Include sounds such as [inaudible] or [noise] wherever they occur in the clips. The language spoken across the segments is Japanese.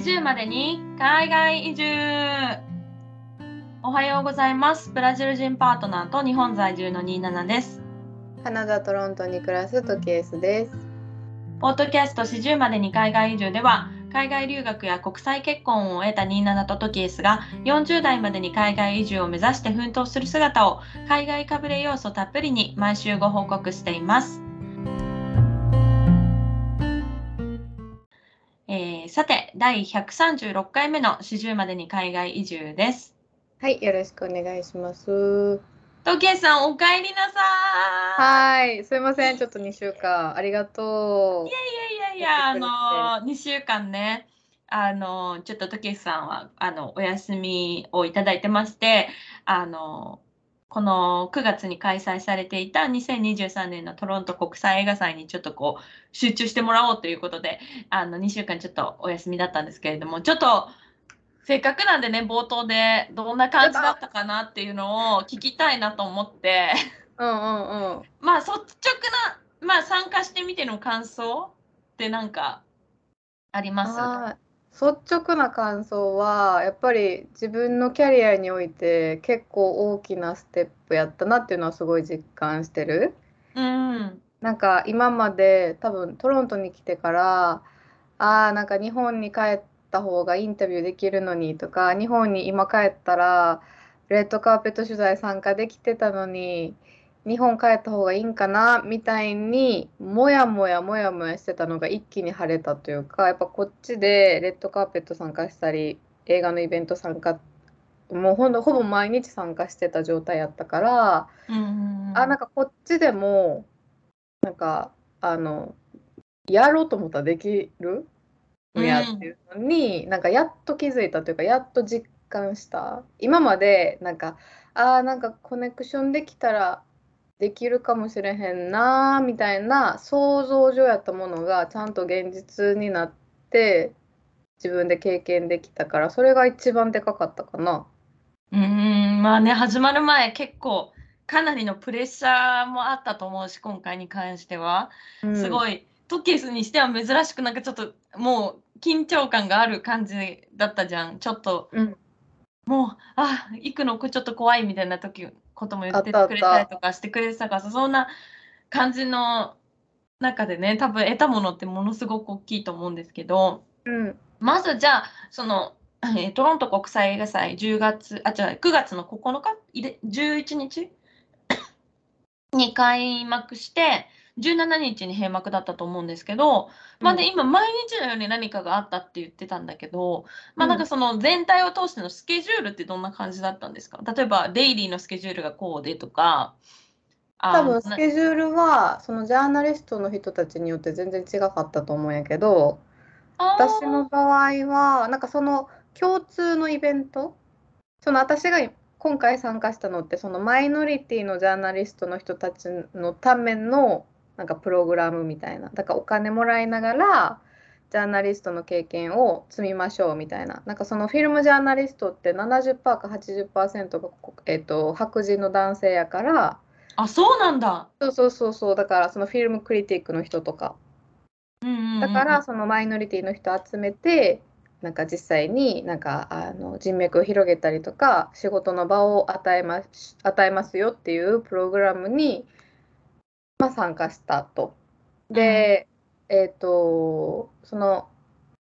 40までに海外移住。おはようございます。ブラジル人パートナーと日本在住の27です。カナダ・トロントに暮らすトキエスです。ポッドキャスト40までに海外移住では海外留学や国際結婚を得た27とトキエスが40代までに海外移住を目指して奮闘する姿を海外かぶれ要素たっぷりに毎週ご報告していますえー、さて、第136回目の40までに海外移住です。はい、よろしくお願いします。トケさん、お帰りなさはい、すいません、ちょっと2週間、ありがとう。いやいやいやいや、あの、2週間ね、あの、ちょっとトケさんは、あの、お休みをいただいてまして、あの、この9月に開催されていた2023年のトロント国際映画祭にちょっとこう集中してもらおうということであの2週間ちょっとお休みだったんですけれどもちょっとせっかくなんでね冒頭でどんな感じだったかなっていうのを聞きたいなと思って。うんうんうん。[laughs] まあ率直な、まあ、参加してみての感想って何かあります？率直な感想はやっぱり自分のキャリアにおいて結構大きなステップやったなっていうのはすごい実感してる。うん、なんか今まで多分トロントに来てからあーなんか日本に帰った方がインタビューできるのにとか日本に今帰ったらレッドカーペット取材参加できてたのに日本帰った方がいいんかなみたいにもやもやもやもやしてたのが一気に晴れたというかやっぱこっちでレッドカーペット参加したり映画のイベント参加もうほんほぼ毎日参加してた状態やったから、うんあなんかこっちでもなんかあのやろうと思ったらできるん。やっていうのに、うん、なんかやっと気づいたというかやっと実感した。今までなんかあなんかコネクションできたらできるかもしれへんなみたいな想像上やったものがちゃんと現実になって自分で経験できたからそれが一番でかかったかな。うんまあね始まる前結構かなりのプレッシャーもあったと思うし今回に関しては、うん、すごいトキスにしては珍しくなんかちょっともう緊張感がある感じだったじゃん。ちょっと、うん、もうあ行くのちょっと怖いみたいな時ことも言ってくれたりとかしてくれてたからそんな感じの中でね多分得たものってものすごく大きいと思うんですけど、うん、まずじゃあその、えトロント国際映画祭10月あ違う9月の9日？11日？に開幕して17日に閉幕だったと思うんですけど、まあね、今毎日のように何かがあったって言ってたんだけど、まあなんかその全体を通してのスケジュールってどんな感じだったんですか？例えばデイリーのスケジュールがこうでとか。多分スケジュールはそのジャーナリストの人たちによって全然違かったと思うんやけど私の場合はなんかその共通のイベント？その私が今回参加したのってそのマイノリティのジャーナリストの人たちのためのなんかプログラムみたいな。だからお金もらいながらジャーナリストの経験を積みましょうみたいな。なんかそのフィルムジャーナリストって70%か80%が、えーと、白人の男性やから。あそうなんだ。そうそうそうそう。だからそのフィルムクリティックの人とか、だからそのマイノリティの人集めてなんか実際になんかあの人脈を広げたりとか仕事の場を与えます与えますよっていうプログラムにまあ、参加したと。で、うん、えっ、ー、とその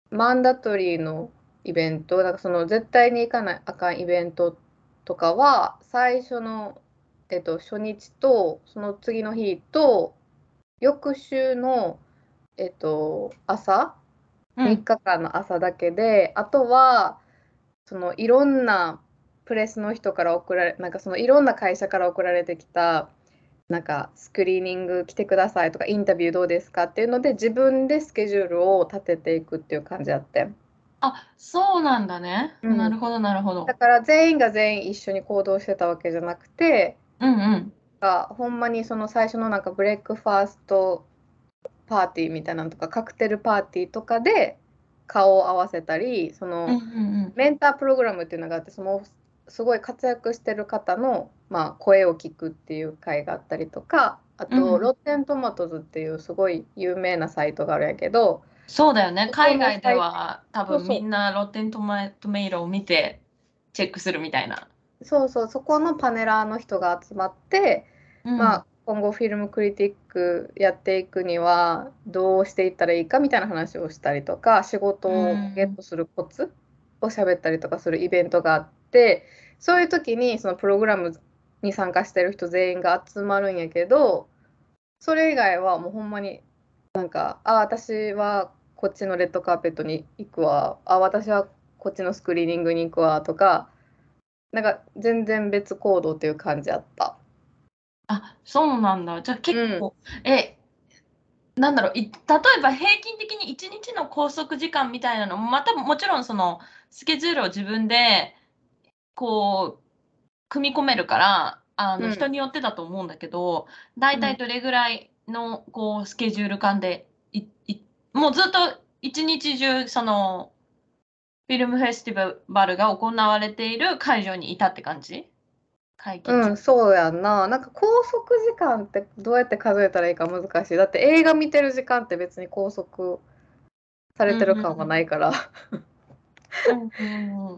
マンダトリーのイベントだからその絶対に行かないあかんイベントとかは最初の、えーと、初日とその次の日と翌週の、えーと、朝3日間の朝だけで、うん、あとはそのいろんなプレスの人から送られなんかそのいろんな会社から送られてきたなんかスクリーニング来てくださいとかインタビューどうですかっていうので自分でスケジュールを立てていくっていう感じあって。あそうなんだね、うん、なるほどなるほど。だから全員が全員一緒に行動してたわけじゃなくて、うんうん、がほんまにその最初のなんかブレックファーストパーティーみたいなのとかカクテルパーティーとかで顔を合わせたりその、メンタープログラムっていうのがあってそのすごい活躍してる方の、まあ、声を聞くっていう会があったりとかあと、うん、 Rotten Tomatoes っていうすごい有名なサイトがあるんやけどそうだよね。海外では多分みんな Rotten Tomato メイロを見てチェックするみたいな。そうそう、そこのパネラーの人が集まって、うん、まあ今後フィルムクリティックやっていくにはどうしていったらいいかみたいな話をしたりとか仕事をゲットするコツを喋ったりとかするイベントがあってそういう時にそのプログラムに参加してる人全員が集まるんやけどそれ以外はもうほんまになんかあ私はこっちのレッドカーペットに行くわあ私はこっちのスクリーニングに行くわとかなんか全然別行動っていう感じあった。あ、そうなんだ。じゃあ結構、え、なんだろう、い例えば平均的に1日の拘束時間みたいなのも、またもちろんそのスケジュールを自分でこう組み込めるから、あの、人によってだと思うんだけど、大体どれぐらいのこうスケジュール感で、いいもうずっと一日中そのフィルムフェスティバルが行われている会場にいたって感じ？会議うん、そうやんな。なんか拘束時間ってどうやって数えたらいいか難しい。だって映画見てる時間って別に拘束されてる感はないから。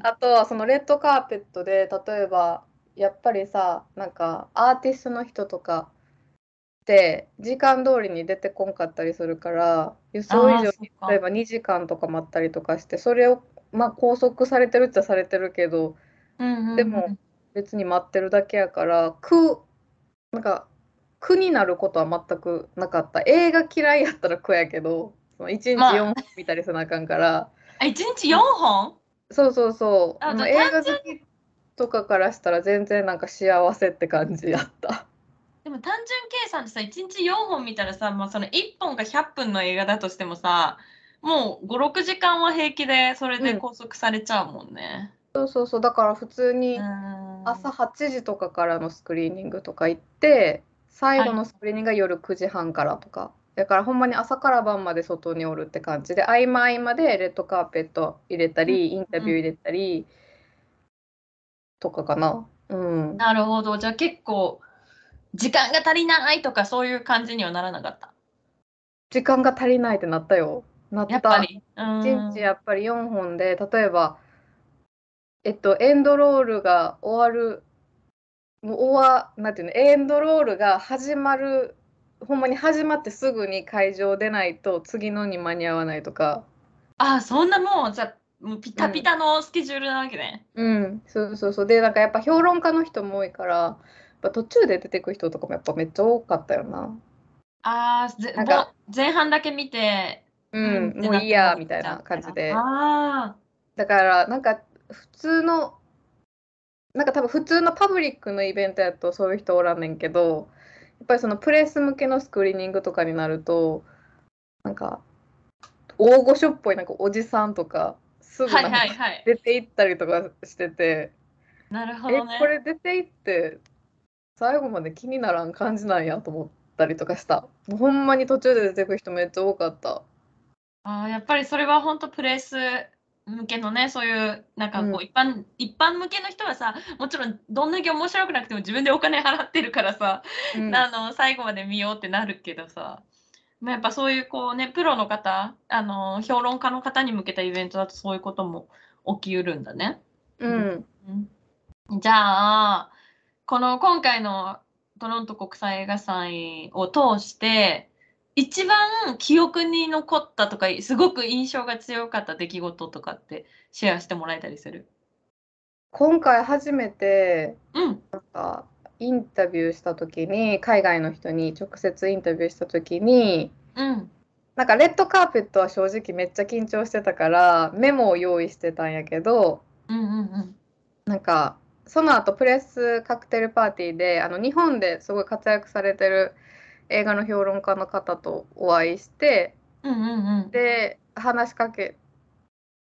あとはそのレッドカーペットで例えばやっぱりさなんかアーティストの人とかって時間通りに出てこんかったりするから予想以上に例えば2時間とか待ったりとかしてそれをまあ拘束されてるっちゃされてるけど、でも別に待ってるだけやから苦なんか苦になることは全くなかった。映画嫌いやったら苦やけどその1日4本見たりせなあかんから、まあ、1日4本？そうそうそう。あの映画好きとかからしたら全然なんか幸せって感じやった。でも単純計算でさ1日4本見たらさ、まあ、その1本が100分の映画だとしてもさもう56時間は平気でそれで拘束されちゃうもんね、うん、そうそうそう。だから普通に朝8時とかからのスクリーニングとか行って最後のスクリーニングが夜9時半からとか、はい、だからほんまに朝から晩まで外におるって感じで合間合間でレッドカーペット入れたり、インタビュー入れたりとかかな。うん、なるほどじゃあ結構時間が足りないとかそういう感じにはならなかった？時間が足りないってなったよ。なった。やっぱり。1日やっぱり4本で例えばえっと、エンドロールが終わる、もう終わ、なんていうの、エンドロールが始まる、ほんまに始まってすぐに会場出ないと次のに間に合わないとか。ああ、そんなもう、じゃもうピタピタのスケジュールなわけね。うん、うん、そうそうそう。で、なんかやっぱ評論家の人も多いから、やっぱ途中で出てく人とかもやっぱめっちゃ多かったよな。ああ、なんか前半だけ見て、うん、もういいやみたいな感じで。ああ。だからなんか普通のなんか多分普通のパブリックのイベントやとそういう人おらんねんけどやっぱりそのプレス向けのスクリーニングとかになるとなんか大御所っぽいなんかおじさんとかすぐなんか出て行ったりとかしてて、なるほどね。えこれ出て行って最後まで気にならん感じなんやと思ったりとかした。ほんまに途中で出てくる人めっちゃ多かった。あやっぱりそれは本当プレス向けのねそういうなんかこう、うん、一般一般向けの人はさもちろんどんだけ面白くなくても自分でお金払ってるからさ、うん、あの最後まで見ようってなるけどさやっぱそういうこうねプロの方あの評論家の方に向けたイベントだとそういうことも起きうるんだね。うん、じゃあこの今回のトロント国際映画祭を通して一番記憶に残ったとかすごく印象が強かった出来事とかってシェアしてもらえたりする？今回初めて、うん、なんかインタビューした時に海外の人に直接インタビューした時に、うん、なんかレッドカーペットは正直めっちゃ緊張してたからメモを用意してたんやけど、うんうんうん、なんかその後プレスカクテルパーティーであの日本ですごい活躍されてる映画の評論家の方とお会いして、うんうんうん、で話しかけ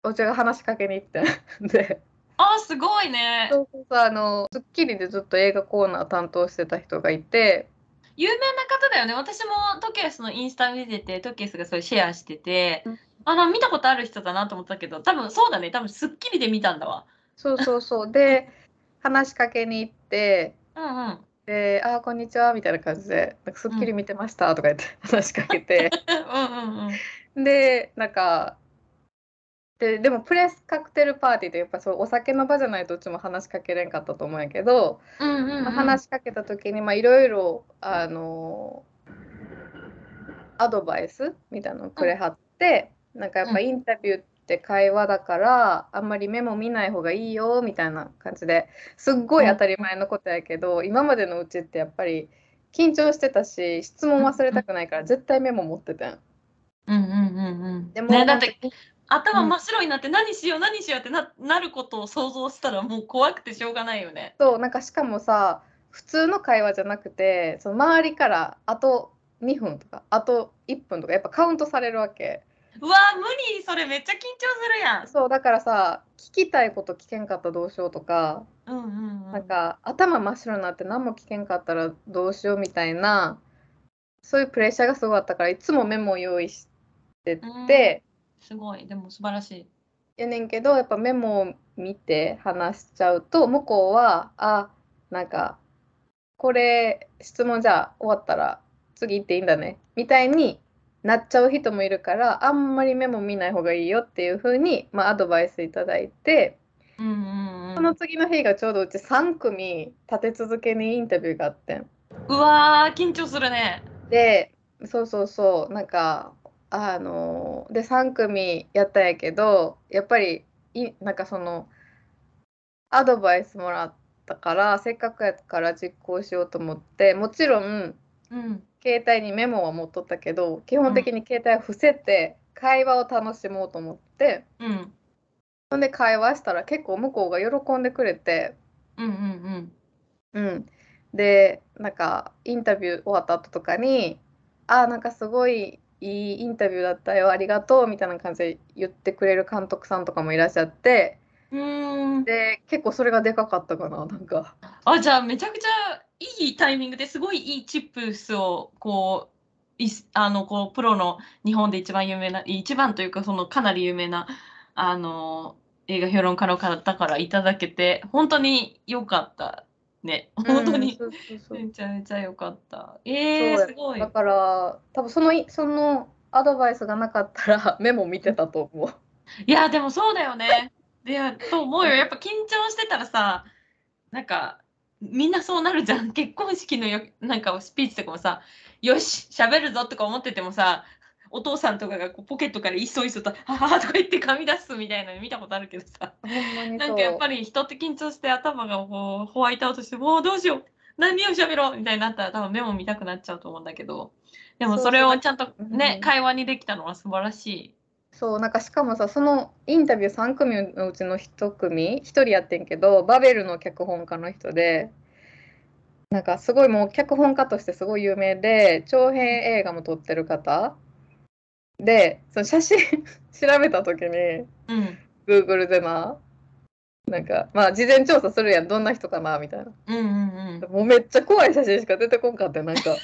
お茶が話しかけに行ってで。あすごいね。そうそうあの『スッキリ』でずっと映画コーナー担当してた人がいて。有名な方だよね。私もトケースのインスタ見ててトケースがそれシェアしてて、うん、あの見たことある人だなと思ったけど多分そうだね。多分『スッキリ』で見たんだわ。そうそうそう。で話しかけに行って。うんうんで「あこんにちは」みたいな感じで「なんかスッキリ見てました」とか言って [laughs] 話しかけて。うんうんうん。でなんかででもプレスカクテルパーティーってやっぱそうお酒の場じゃないとうちも話しかけれんかったと思うんやけど、うんうんうん。まあ話しかけた時にまあいろいろあのアドバイスみたいなのくれはって、なんかやっぱインタビューって会話だから、あんまりメモ見ない方がいいよみたいな感じですっごい当たり前のことやけど、今までのうちってやっぱり緊張してたし質問忘れたくないから絶対メモ持ってたん。うんうんうんうんでも、ねだって本頭真っ白になって何しよう何しようってななることを想像したらもう怖くてしょうがないよね。当そうなんかしかもさ普通の会話じゃなくてその周りからあと2分とかあと1分とかやっぱカウントされるわけ。うわ無理それめっちゃ緊張するやん。そうだからさ聞きたいこと聞けんかったらどうしようとか、うんうんうん。なんか頭真っ白になって何も聞けんかったらどうしようみたいなそういうプレッシャーがすごかったからいつもメモを用意してて、すごいでも素晴らしい。やねんけどやっぱメモを見て話しちゃうと向こうはあなんかこれ質問じゃあ終わったら次行っていいんだねみたいになっちゃう人もいるからあんまりメモ見ない方がいいよっていう風にまあアドバイスいただいて。うんうんうん。その次の日がちょうどうち3組立て続けにインタビューがあってん。うわー緊張するね。で、そうそうそう、なんか、あので、3組やったんやけど、やっぱり、いなんかその、アドバイスもらったから、せっかくやから実行しようと思って、もちろん、うん。携帯にメモは持っとったけど、基本的に携帯を伏せて、会話を楽しもうと思って、うん。ほんで会話したら結構向こうが喜んでくれて、うんうんうん。うん、でなんかインタビュー終わった後とかに「あーなんかすごいいいインタビューだったよありがとう」みたいな感じで言ってくれる監督さんとかもいらっしゃってうーん。で結構それがでかかったかななんか。あじゃあめちゃくちゃいいタイミングですごいいいチップスをこういあのこうプロの日本で一番有名な一番というかそのかなり有名なあの映画評論家の方からいただけて本当に良かった。ね本当に、めちゃめちゃ良かった。えー、すごい。だから多分そのいそのアドバイスがなかったらメモ見てたと思う。いやでもそうだよね。でやと思うよ。やっぱ緊張してたらさなん。かみんなそうなるじゃん。[laughs] 結婚式のよなんかスピーチとかもさよし喋るぞとか思っててもさお父さんとかがこうポケットからいっそいっそと「ははは」とか言って噛み出すみたいなの見たことあるけどさ。なんかやっぱり人って緊張して頭がこうホワイトアウトしてもうどうしよう。何を喋ろうみたいになったら多分メモ見たくなっちゃうと思うんだけど。でもそれをちゃんとうん。ね会話にできたのは素晴らしい。そうなんかしかもさそのインタビュー3組のうちの1組1人やってんけどバベルの脚本家の人でなんかすごいもう脚本家としてすごい有名で長編映画も撮ってる方。でその写真 [laughs] 調べた時にうん、Google でななんかまあ事前調査するやん。どんな人かなみたいな。うんうんうん。もうめっちゃ怖い写真しか出てこんかってなんか。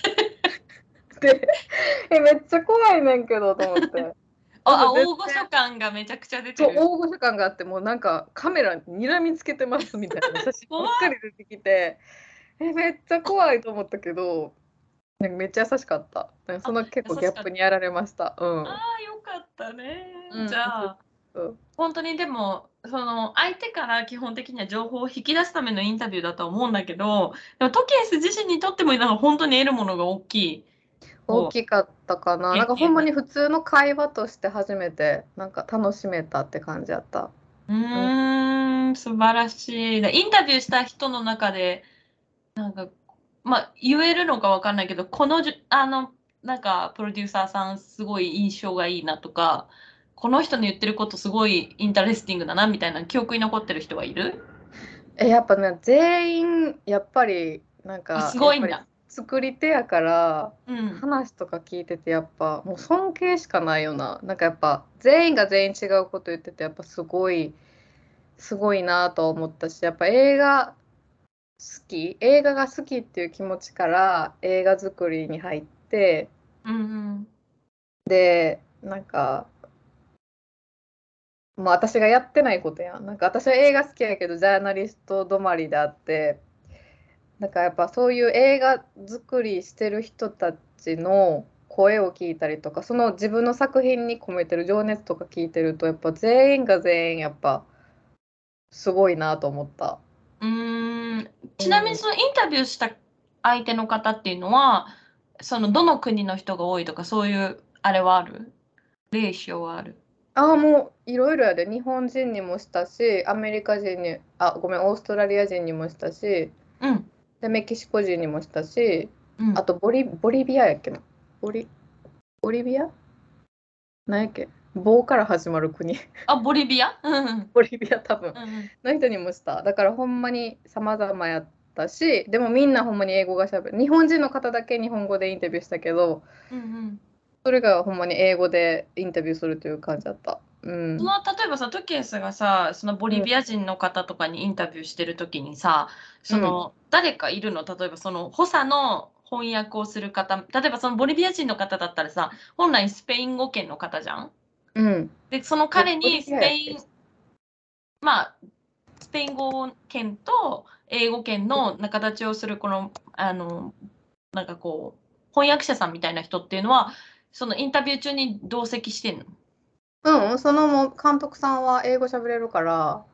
[laughs] でえめっちゃ怖いねんけどと思って。あ、大御所感がめちゃくちゃ出てる。大御所感があってもうなんかカメラに睨みつけてますみたいな。[laughs] 写真ばっかり出てきてえめっちゃ怖いと思ったけどなんかめっちゃ優しかった。なんかその結構ギャップにやられました。うん。ああ、よかったね。うん。じゃあ、うん。本当にでも、その相手から基本的には情報を引き出すためのインタビューだとは思うんだけど、でもトケース自身にとってもなんか本当に得るものが大きい。大きかったかな。なんかほんまに普通の会話として初めてなんか楽しめたって感じやった。うーん、素晴らしい。でインタビューした人の中で、なんか、まあ、言えるのかわかんないけど、このじゅ、あの、なんか、プロデューサーさん、すごい印象がいいなとか、この人の言ってることすごい interesting だなみたいな記憶に残ってる人はいる？えやっぱね全員やっぱりなんかあすごいんだ作り手やからうん。話とか聞いててやっぱもう尊敬しかないよななんかやっぱ全員が全員違うこと言っててやっぱすごいすごいなと思ったしやっぱ映画好き映画が好きっていう気持ちから映画作りに入ってうんうん。でなんかまあ私がやってないことやんなんか私は映画好きやけどジャーナリスト止まりであってだからやっぱそういう映画作りしてる人たちの声を聞いたりとかその自分の作品に込めてる情熱とか聞いてるとやっぱ全員が全員やっぱすごいなと思った。うん。ちなみにそのインタビューした相手の方っていうのはそのどの国の人が多いとかそういうあれはある？レーションはある？ああもういろいろやで。日本人にもしたしアメリカ人にあごめんオーストラリア人にもしたし、うん、でメキシコ人にもしたし、うん、あとボリボリビアやっけな？ボリボリビア？何やっけ？棒から始まる国。あボリビア？ボリビア多分、の人にもした。だからほんまに様々やったしでもみんなほんまに英語がしゃべる。日本人の方だけ日本語でインタビューしたけど、うんうん、それがほんまに英語でインタビューするという感じだった。うん、その例えばさトキエスがさそのボリビア人の方とかにインタビューしてる時にさ、その、誰かいるの？例えばその補佐の翻訳をする方例えばそのボリビア人の方だったらさ本来スペイン語圏の方じゃん？うん、でその彼にスペインまあスペイン語圏と英語圏の仲立ちをするこのあのなんかこう翻訳者さんみたいな人っていうのはそのインタビュー中に同席してんの？うん、そのも監督さんは英語喋れるから、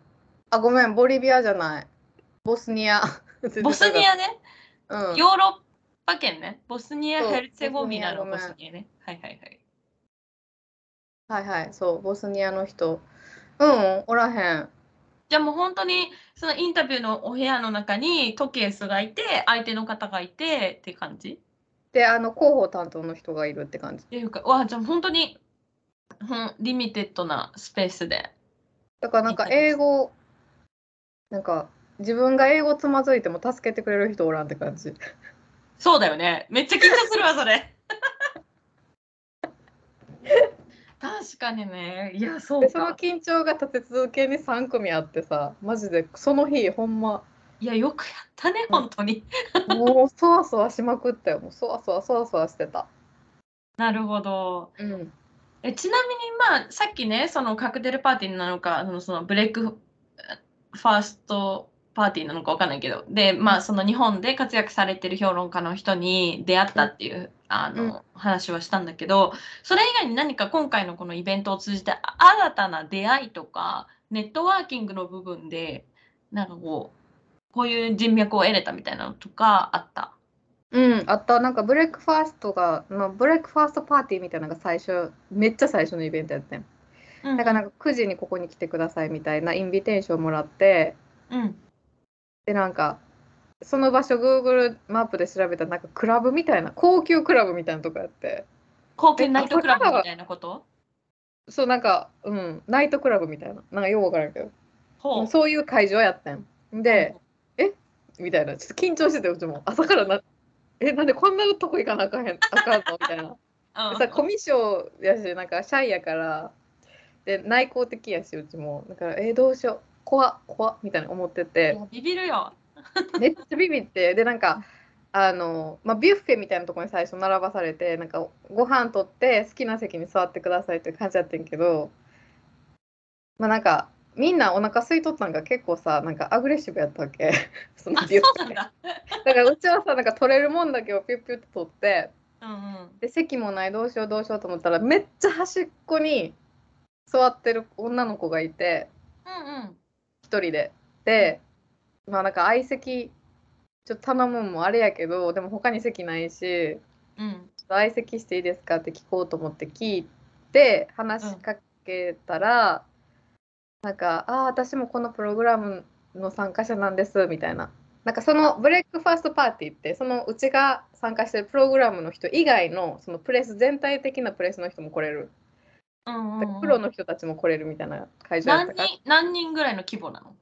あ、ごめん、ボリビアじゃない。ボスニア。[laughs] ボスニアね。うん、ヨーロッパ圏ね。ボスニア・ヘルツェゴビナのボスニアね。はいはいはい。はいはい、そう、ボスニアの人。うん、おらへん。じゃあもう本当にそのインタビューのお部屋の中にトケースがいて相手の方がいてって感じ？であの広報担当の人がいるって感じ。っていうかわじゃあ本当に、うん、リミテッドなスペースで。だからなんか英語なんか自分が英語つまずいても助けてくれる人おらんって感じ。そうだよね。めっちゃ緊張するわそれ。確かにね。いや、そうその緊張が立て続けに3組あってさ、マジでその日、ほんま。いや、よくやったね、本当に。もう、そわそわしまくったよ。もう、そわそわそわそわしてた。なるほど。うん、えちなみに、まあ、さっきね、そのカクテルパーティーなのか、そのそのブレイクファーストパーティーなのかわかんないけど、で、まあ、その日本で活躍されてる評論家の人に出会ったっていうあの、うん、話はしたんだけどそれ以外に何か今回のこのイベントを通じて新たな出会いとかネットワーキングの部分でなんかこうこういう人脈を得れたみたいなのとかあった？うんあったなんかブレイクファーストが、まあ、ブレイクファーストパーティーみたいなのが最初めっちゃ最初のイベントやってん、うん、だからなんか9時にここに来てくださいみたいなインビテーションもらって、うん、でなんかその場所 Google マップで調べたらなんかクラブみたいな高級クラブみたいなとこやって。高級ナイトクラブみたいなこと？そうなんかうんナイトクラブみたいな。なんかよう分からんけど。そういう会場やったん。で、うん、え？みたいな。ちょっと緊張しててうちも。朝からなえなんでこんなとこ行かなあかんへんあかんの？みたいな。さコミッションやしなんかシャイやから。で内向的やしうちも。だからえー、どうしよう。怖怖みたいな思ってて。ビビるよ。めっちゃビビって。でなんかあの、まあ、ビュッフェみたいなところに最初並ばされてなんかご飯取って好きな席に座ってくださいって感じやってんけど。まあなんかみんなお腹空いとったんが結構さなんかアグレッシブやったわけ。[laughs] そのビュッフェだ。からうちはさなんか取れるもんだけをピュッピュッて取って、うんうん、で席もないどうしようどうしようと思ったらめっちゃ端っこに座ってる女の子がいて、うんうん、一人で。でまあなんか相席ちょっと頼むもあれやけどでも他に席ないし、うん、相席していいですかって聞こうと思って聞いて話しかけたら、うん、なんか「ああ私もこのプログラムの参加者なんです」みたいな。なんかそのブレイクファーストパーティーってそのうちが参加してるプログラムの人以外のそのプレス全体的なプレスの人も来れる、うんうんうん、プロの人たちも来れるみたいな会場やったから。何人ぐらいの規模なの？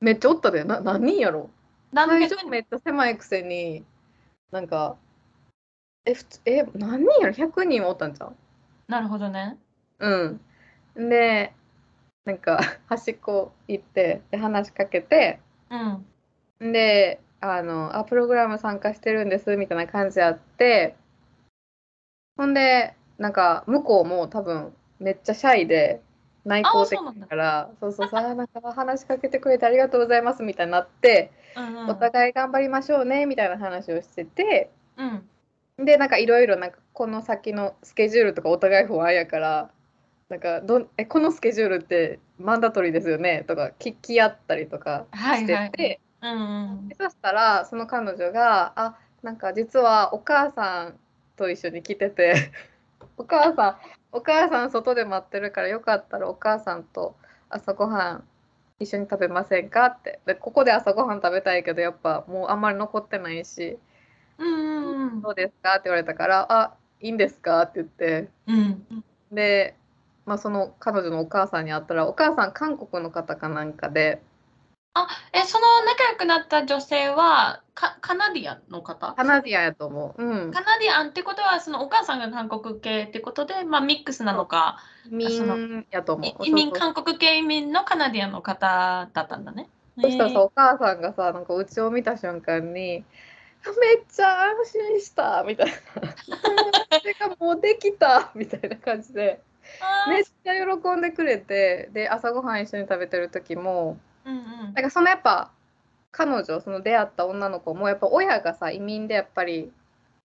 めっちゃおったで。な何人やろ？会場めっちゃ狭いくせになんかえふつえ何人やろ？100人おったんちゃう？なるほどね。うん。でなんか端っこ行ってで話しかけて、うん、であのあプログラム参加してるんですみたいな感じあってほんでなんか向こうも多分めっちゃシャイで内向的だからそうそうさなんか話しかけてくれてありがとうございますみたいになって、うんうん、お互い頑張りましょうねみたいな話をしてて、うん、でなんかいろいろなんかこの先のスケジュールとかお互い不安やからなんかどえこのスケジュールってマンダトリーですよね？とか聞き合ったりとかしてて、はい。はいうんうん、そしたらその彼女があなんか実はお母さんと一緒に来てて。[laughs] お母さんお母さん外で待ってるからよかったらお母さんと朝ごはん一緒に食べませんかって。でここで朝ごはん食べたいけどやっぱもうあんまり残ってないし「うん。どうですか?」って言われたから「あいいんですか?」って言って、うん、で、まあ、その彼女のお母さんに会ったらお母さん韓国の方かなんかであ、え、その仲良くなった女性は、カカナディアンの方？カナディアンやと思う。うん。カナディアンってことは、そのお母さんが韓国系ってことで、まあ、ミックスなのか、移民やと思う。移民、韓国系移民のカナディアンの方だったんだね。そしたらさ、お母さんがさ、なんかうちを見た瞬間に、めっちゃ安心したみたいな。[laughs] てかもうできたみたいな感じで、めっちゃ喜んでくれて、で、朝ごはん一緒に食べてる時も、うんうん、だからそのやっぱ彼女その出会った女の子もやっぱ親がさ移民でやっぱり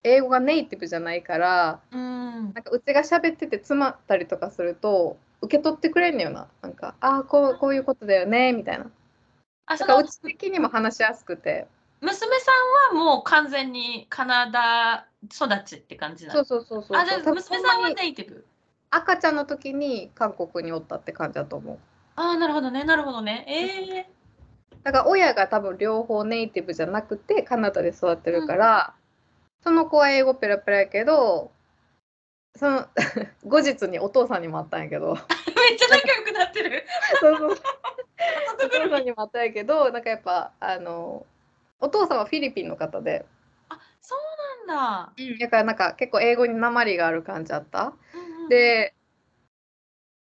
英語がネイティブじゃないから、うん、なんかうちが喋ってて詰まったりとかすると受け取ってくれんのよな。なんかああこうこういうことだよねみたいな。あだからうち的にも話しやすくて。娘さんはもう完全にカナダ育ちって感じなのそうそうそうそうあじゃあ娘さんはネイティブ赤ちゃんの時に韓国におったって感じだと思う。ああ、なるほどね、なるほどね。ええだから親が多分両方ネイティブじゃなくてカナダで育ってるから、その子は英語ペラペラやけどその [laughs] 後日にお父さんにもあったんやけど。[laughs] めっちゃ仲良くなってる。そうそう。[laughs] お父さんにもあったんやけどなんかやっぱあのお父さんはフィリピンの方で。あ、そうなんだ。うん。だからなんか結構英語に鉛がある感じあった。うんうんで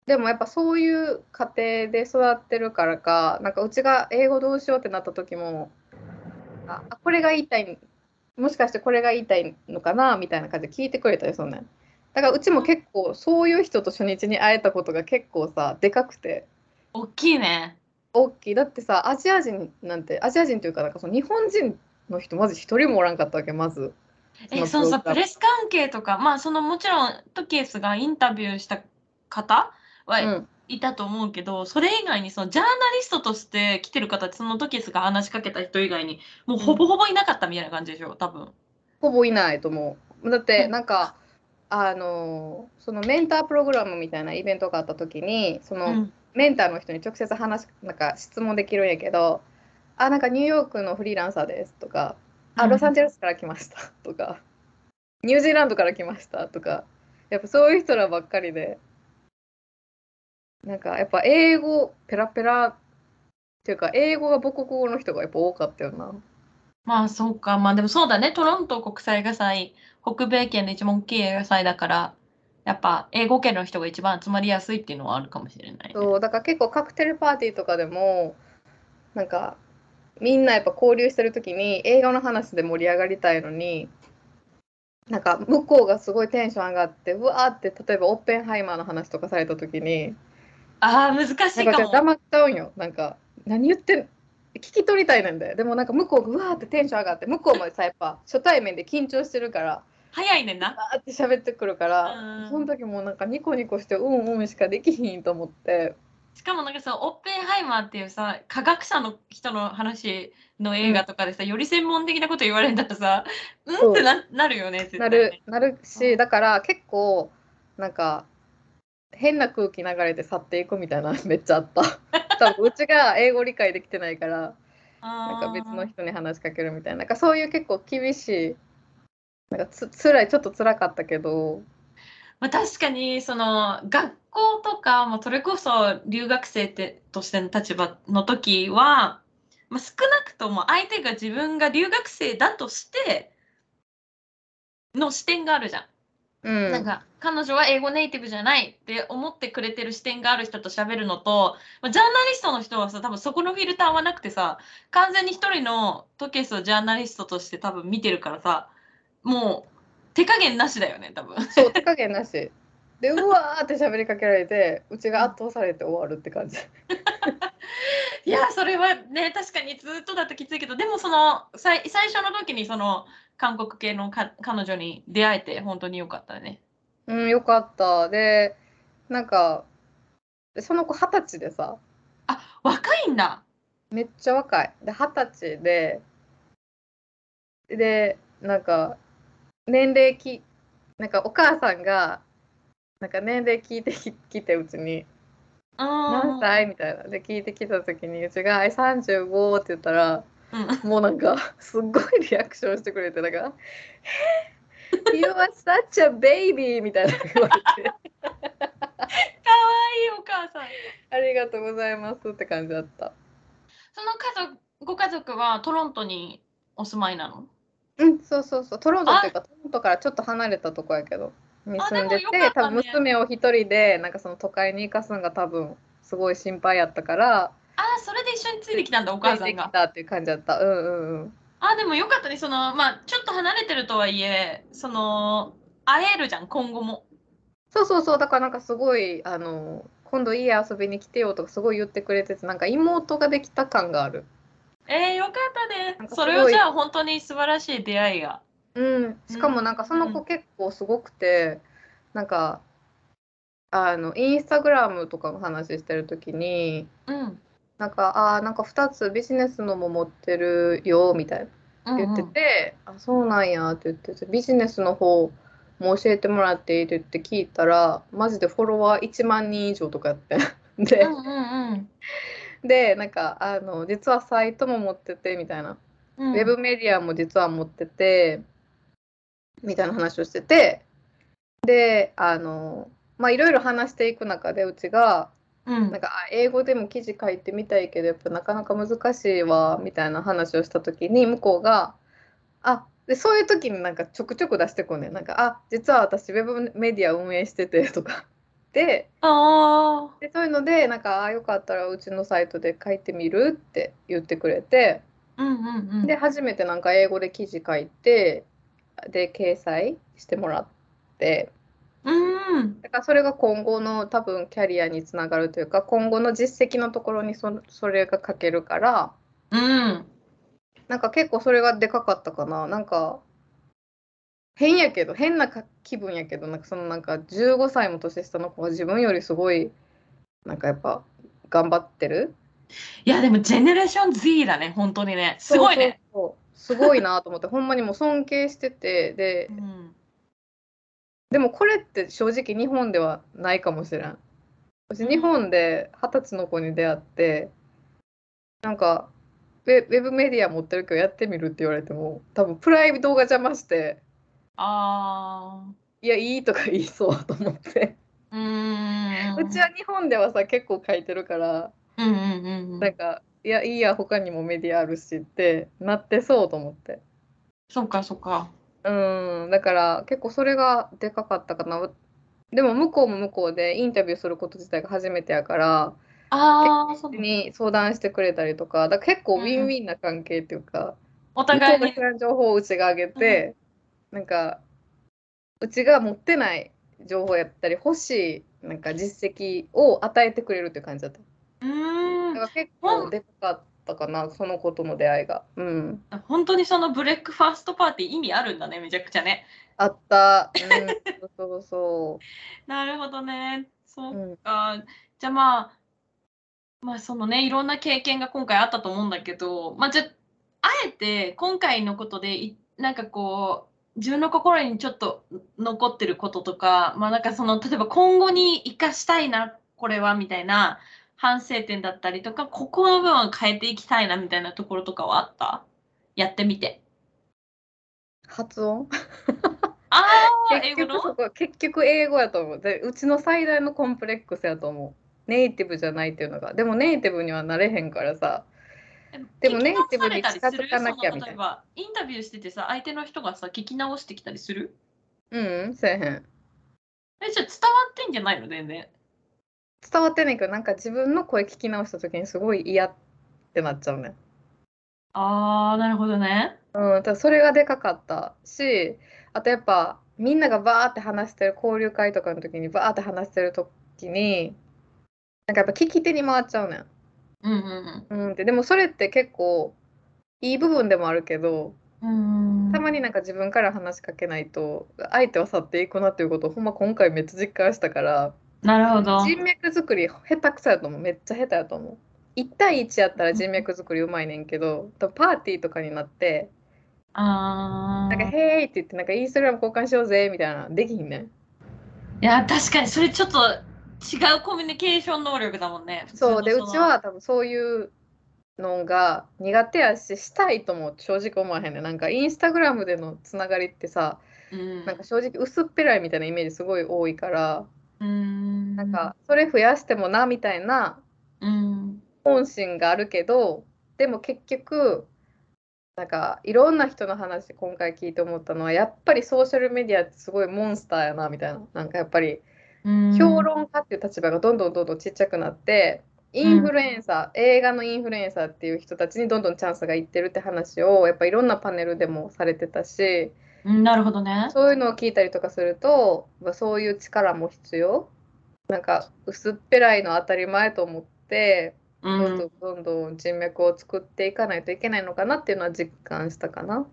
でもやっぱそういう家庭で育ってるからかなんかうちが英語どうしようってなった時もあこれが言いたいもしかしてこれが言いたいのかなみたいな感じで聞いてくれたよそんなだからうちも結構そういう人と初日に会えたことが結構さでかくて。大きいね。大きい。だってさアジア人なんてアジア人というかなんかその日本人の人まず一人もおらんかったわけまずえそうさプレス関係とかまあそのもちろんトキエスがインタビューした方はいたと思うけど、それ以外にそのジャーナリストとして来てる方その時すが話しかけた人以外にもうほぼほぼいなかったみたいな感じでしょ？多分。ほぼいないと思う。だってなんか、あのそのメンタープログラムみたいなイベントがあった時にその、うん、メンターの人に直接話なんか質問できるんやけど「あなんかニューヨークのフリーランサーです」とか「あロサンゼルスから来ました」とか「ニュージーランドから来ました」とかやっぱそういう人らばっかりでなんかやっぱ英語ペラペラっていうか英語が母国語の人がやっぱ多かったよな。まあそうか。まあでもそうだね。トロント国際映画祭北米圏で一番大きい映画祭だからやっぱ英語圏の人が一番集まりやすいっていうのはあるかもしれない、ね、そうだから結構カクテルパーティーとかでもなんかみんなやっぱ交流してる時に映画の話で盛り上がりたいのになんか向こうがすごいテンション上がってうわーって例えばオッペンハイマーの話とかされた時にああ難しいかも。黙っちゃうんよ。なんか何言ってん聞き取りたいなんだよでもなんか向こうがうわーってテンション上がって向こうもさやっぱ初対面で緊張してるから早いねんな。あって喋ってくるから、その時もなんかニコニコしてうんうんしかできひんと思ってしかもなんかさオッペンハイマーっていうさ科学者の人の話の映画とかでさ、うん、より専門的なこと言われたらさう。んってななるよねなるなるしだから結構なんか変な空気流れて去っていくみたいな [laughs] めっちゃあった。[laughs] 多分うちが英語理解できてないからなんか別の人に話しかけるみたいな。なんかそういう結構厳しいなんかつ辛いちょっと辛かったけど、まあ、確かにその学校とかもそれこそ留学生ってとしての立場の時は、まあ、少なくとも相手が自分が留学生だとしての視点があるじゃん。うん、なんか彼女は英語ネイティブじゃないって思ってくれてる視点がある人と喋るのと、まあ、ジャーナリストの人はさ多分そこのフィルターはなくてさ完全に一人のトケスをジャーナリストとして多分見てるからさもう手加減なしだよね多分。そう手加減なし。でうわーって喋りかけられてうちが圧倒されて終わるって感じ。[laughs] いやそれはね確かにずっとだときついけどでもその最最初の時にその韓国系のか彼女に出会えて本当によかったね。うんよかった。でなんかその子二十歳でさ。あ若いんだ。めっちゃ若い。で二十歳ででなんか年齢きなんかお母さんがなんか年齢聞いてきてうちに「何歳?」みたいな。で聞いてきた時にうちが「35」って言ったら、うん、もうなんかすっごいリアクションしてくれてなんか「You are such a baby」みたいな。言われてかわいいお母さん。ありがとうございますって感じだった。その家族ご家族はトロントにお住まいなの？うんそうそうそうトロントっていうかトロントからちょっと離れたとこやけどに住んでて、ね、多分娘を一人でなんかその都会に行かすんが多分すごい心配やったからあそれで一緒についてきたんだお母さんが。ついてきたっていう感じだったうんうんうん。あでもよかったねそのまあちょっと離れてるとはいえその会えるじゃん今後も。そうそうそうだからなんかすごいあの今度家遊びに来てよとかすごい言ってくれててなんか妹ができた感がある。えー、よかったね。それをじゃあ本当に素晴らしい出会いが。うん、しかもなんかその子結構すごくて、うん、なんかあのインスタグラムとかの話してる時に、うん、なんかあなんか2つビジネスのも持ってるよみたいな。言ってて、うんうん、あそうなんやって言っててビジネスの方も教えてもらっていいって言って聞いたらマジでフォロワー1万人以上とかやって。で、うんうんうん、でなんかあの実はサイトも持っててみたいな、うん、ウェブメディアも実は持っててみたいな話をしてて。であのまあいろいろ話していく中でうちが、うん、なんか英語でも記事書いてみたいけどやっぱなかなか難しいわみたいな話をした時に向こうが「あでそういう時になんかちょくちょく出してこねなんか「あ実は私ウェブメディア運営してて」とか。であでそういうのでなんかあよかったらうちのサイトで書いてみるって言ってくれて、うんうんうん、で初めてなんか英語で記事書いてで掲載してもらって、うん、だからそれが今後の多分キャリアにつながるというか今後の実績のところにそそれが書けるから、うん、なんか結構それがでかかったかな。なんか変やけど変な気分やけどなんかそのなんか15歳も年下の子が自分よりすごいなんかやっぱ頑張ってる？いやでもジェネレーション Z だね本当にね。すごいね。そうすごいなと思ってほんまにもう尊敬しててで、うん、でもこれって正直日本ではないかもしれん。私日本で二十歳の子に出会ってなんかウェブメディア持ってるけどやってみるって言われても多分プライドが邪魔してあいやいいとか言いそうと思って。うん。うちは日本ではさ結構書いてるから、うんうんうん、なんかいやいいや他にもメディアあるしってなってそうと思って。そっかそっか。うんだから結構それがでかかったかな。でも向こうも向こうでインタビューすること自体が初めてやからあに相談してくれたりとかだから結構ウィンウィンな関係っていうか、うん、お互いに。情報をうちがあげて、うん、なんかうちが持ってない情報やったり欲しいなんか実績を与えてくれるっていう感じだった。うんだから結構でかかったかなその子との出会いが。うん、本当にそのブレックファーストパーティー意味あるんだねめちゃくちゃね。あった。うん、そうそう。[laughs] なるほどね。そうか。うん、じゃあまあまあそのねいろんな経験が今回あったと思うんだけど、まあ、じゃあえて今回のことでなんかこう自分の心にちょっと残ってることとか、まあ、なんかその例えば今後に生かしたいなこれはみたいな反省点だったりとかここの部分を変えていきたいなみたいなところとかはあった？やってみて。発音？あ [laughs] 結局そこ結局英語やと思う。でうちの最大のコンプレックスやと思う。ネイティブじゃないっていうのが。でもネイティブにはなれへんからさでもネイティブに近づかなきゃみたいな。インタビューしててさ相手の人がさ聞き直してきたりする？うんせえへん。えじゃあ伝わってんじゃないの？全然。伝わってないけどなんか自分の声聞き直した時にすごい嫌ってなっちゃうね。あーなるほどね。うん、だそれがでかかったしあとやっぱみんながバーって話してる交流会とかの時にバーって話してる時になんかやっぱ聞き手に回っちゃうねん。うんうんうん、ででもそれって結構いい部分でもあるけど、うん、たまになんか自分から話しかけないと相手は去っていくなっていうことをほんま今回めっちゃ実感したからなるほど。人脈作り下手くそやと思う。めっちゃ下手やと思う。1対1やったら人脈作りうまいねんけどパーティーとかになってあなんか「へーい」って言ってなんかインスタグラム交換しようぜみたいなできひんねん。いや確かにそれちょっと違うコミュニケーション能力だもんねそうでうちは多分そういうのが苦手やししたいとも正直思わへんねなんかインスタグラムでのつながりってさ、うん、なんか正直薄っぺらいみたいなイメージすごい多いからうん。なんかそれ増やしてもなみたいな本心があるけどでも結局なんかいろんな人の話今回聞いて思ったのはやっぱりソーシャルメディアってすごいモンスターやなみたいな。なんかやっぱり評論家っていう立場がどんどんどんどんちっちゃくなってインフルエンサー、映画のインフルエンサーっていう人たちにどんどんチャンスがいってるって話をやっぱいろんなパネルでもされてたしなるほどね。そういうのを聞いたりとかするとそういう力も必要。なんか薄っぺらいの当たり前と思ってどんどんどんどん人脈を作っていかないといけないのかなっていうのは実感したかな。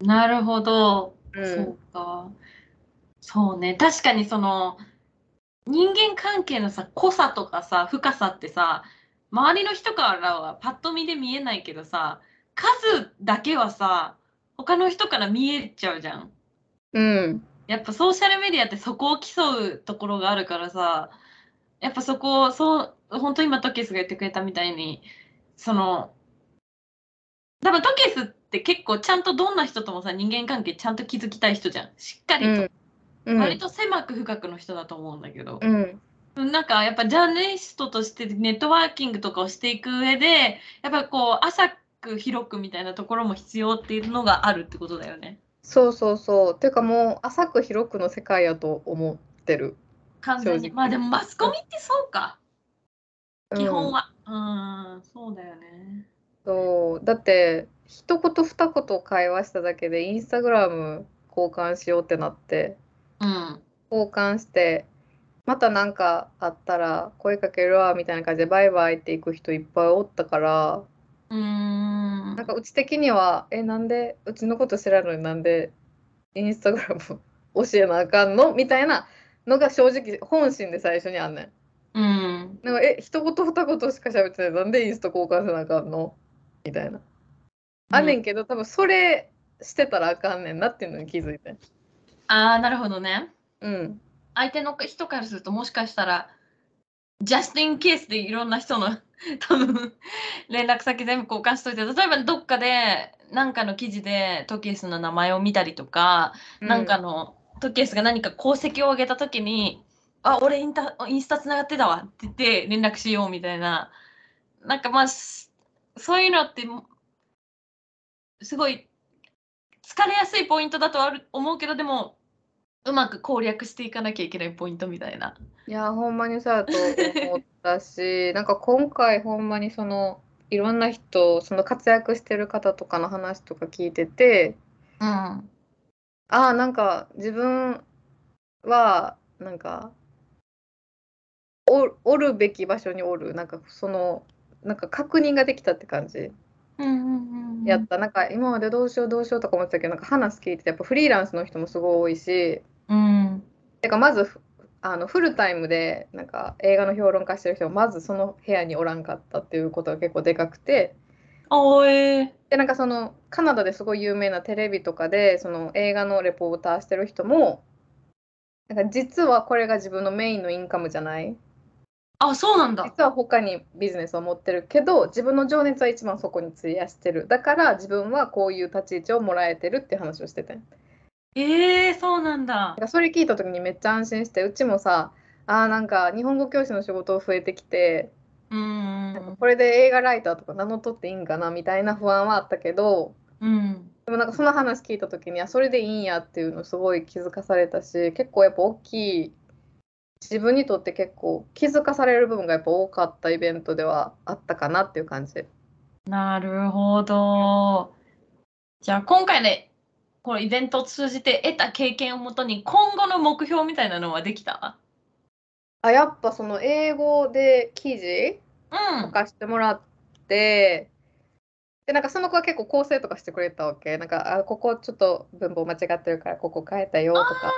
なるほど、うん、そうか。そうね。確かにその人間関係のさ濃さとかさ深さってさ周りの人からはパッと見で見えないけどさ数だけはさ他の人から見えちゃうじゃん。うん。やっぱソーシャルメディアってそこを競うところがあるからさやっぱそこをそう本当今トケスが言ってくれたみたいにその多分トケスって結構ちゃんとどんな人ともさ人間関係ちゃんと築きたい人じゃんしっかりと、うん、割と狭く深くの人だと思うんだけど、うん、なんかやっぱジャーナリストとしてネットワーキングとかをしていく上でやっぱこう浅く広くみたいなところも必要っていうのがあるってことだよね。そうそうそう。ていうかもう浅く広くの世界やと思ってる。完全に。まあでもマスコミってそうか。基本は。うん、ん、そうだよね。そうだって一言二言会話しただけでインスタグラム交換しようってなって、うん、交換してまた何かあったら声かけるわみたいな感じでバイバイって行く人いっぱいおったからうんなんかうち的にはえなんでうちのこと知らんのになんでインスタグラム教えなあかんの？みたいなのが正直本心で最初にあんねん。うん、なんかえ一言二言しか喋ってないなんでインスタ交換せなあかんの？みたいな。あんねんけど多分それしてたらあかんねんなっていうのに気づいて。ああなるほどね。うん。相手の人からするともしかしたらジャスティンケースでいろんな人の [laughs] 多分連絡先全部交換しといて例えばどっかで何かの記事でトキエスの名前を見たりとか、うん、なんかのトキエスが何か功績を上げた時に「あ俺インタインスタつながってたわ」って言って連絡しようみたいななんかまあそういうのってすごい疲れやすいポイントだとは思うけどでもうまく攻略していかなきゃいけないポイントみたいな。いやほんまにそうだと思ったし [laughs] なんか今回ほんまにそのいろんな人その活躍してる方とかの話とか聞いてて、うん、ああなんか自分はなんかおおるべき場所におるなんかそのなんか確認ができたって感じ。やったなんか今までどうしようどうしようとか思ってたけどなんか話聞いててやっぱフリーランスの人もすごい多いし、うん、てかまずあのフルタイムでなんか映画の評論家してる人がまずその部屋におらんかったっていうことが結構でかくて。おえでなんかそのカナダですごい有名なテレビとかでその映画のレポーターしてる人もなんか実はこれが自分のメインのインカムじゃない？あそうなんだ。実は他にビジネスを持ってるけど自分の情熱は一番そこに費やしてる。だから自分はこういう立ち位置をもらえてるって話をしてて。えー、そうなんだ。それ聞いた時にめっちゃ安心してうちもさあなんか日本語教師の仕事増えてきてうんこれで映画ライターとか名乗っ取っていいんかなみたいな不安はあったけど、うん、でもなんかその話聞いた時にはそれでいいんやっていうのすごい気づかされたし結構やっぱ大きい自分にとって結構気づかされる部分がやっぱ多かったイベントではあったかなっていう感じ。なるほど。じゃあ今回ねこのイベントを通じて得た経験をもとに今後の目標みたいなのはできた？あやっぱその英語で記事うん。書かしてもらって、でなんかその子は結構構成とかしてくれたわけ。なんかあここちょっと文法間違ってるからここ変えたよとか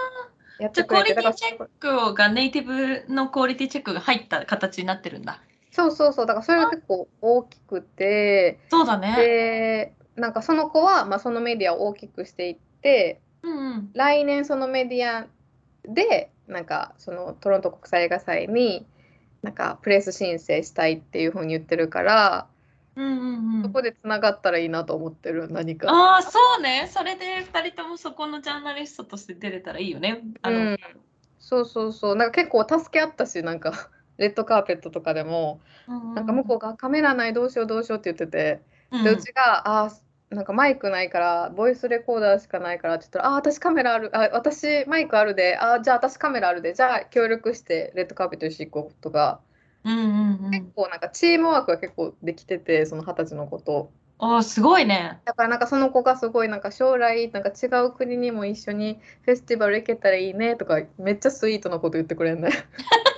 やっじゃてくれてあクオリティチェックがネイティブのクオリティチェックが入った形になってるんだ。そうそうそう。だからそれが結構大きくてそうだね。でなんかその子は、まあ、そのメディアを大きくしていってうんうん。来年そのメディアでなんかそのトロント国際映画祭になんかプレス申請したいっていうふうに言ってるから、うんうんうん。そこでつながったらいいなと思ってる何か。ああ、そうね。それで2人ともそこのジャーナリストとして出れたらいいよね。あの、うん、そうそうそうなんか結構助け合ったしなんか [laughs] レッドカーペットとかでもなんか向こうがカメラないどうしようどうしようって言ってて、うんでうちがあーなんかマイクないからボイスレコーダーしかないからって言ったらあー私カメラあるあ私マイクあるであーじゃあ私カメラあるでじゃあ協力してレッドカーペット一緒に行こうとかうんうんうん。結構なんかチームワークが結構できててその二十歳の子とおーすごいね。だからなんかその子がすごいなんか将来なんか違う国にも一緒にフェスティバル行けたらいいねとかめっちゃスイートなこと言ってくれんね。[laughs]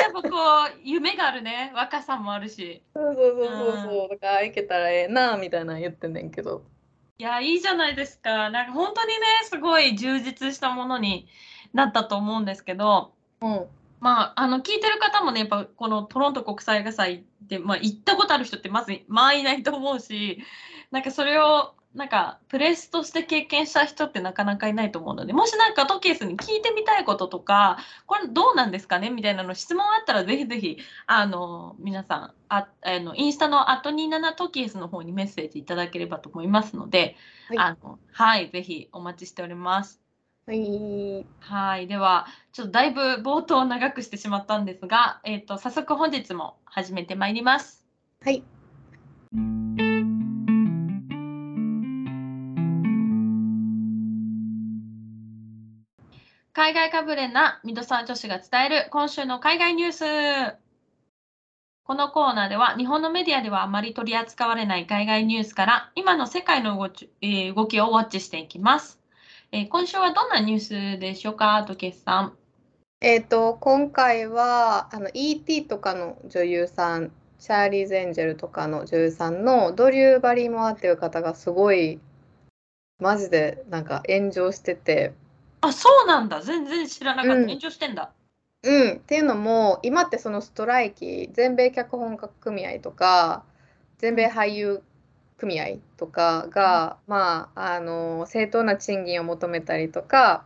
やっぱこう、夢があるね。若さもあるし。そうそうそうそうそうだから行けたらええなみたいなの言ってんねんけど。いや、いいじゃないですか。なんか本当にね、すごい充実したものになったと思うんですけど、うんまあ、あの聞いてる方もね、やっぱこのトロント国際映画祭って、まあ、行ったことある人ってまずまあいないと思うし、なんかそれをなんかプレスとして経験した人ってなかなかいないと思うので、もしなんかトキエスに聞いてみたいこととか、これどうなんですかね？みたいなの質問あったらぜひぜひ、あの、皆さん、ああのインスタのアト27トキエスの方にメッセージいただければと思いますので、はいあのはい、ぜひお待ちしております。はいはい、では、ちょっとだいぶ冒頭長くしてしまったんですが、えっ、と、早速本日も始めてまいります。はい海外かぶれなミドサー女子が伝える今週の海外ニュース。このコーナーでは日本のメディアではあまり取り扱われない海外ニュースから今の世界の動き,、えー動きをウォッチしていきます。えー今週はどんなニュースでしょうか、トケスさん。えっ、と今回はあの E.T. とかの女優さんチャーリーズ・エンジェルとかの女優さんのドリュー・バリモアっていう方がすごいマジでなんか炎上しててあ、そうなんだ。全然知らなかった。うん炎上してんだ。うんっていうのも今ってそのストライキ全米脚本家組合とか全米俳優組合とかが、まああの正当な賃金を求めたりとか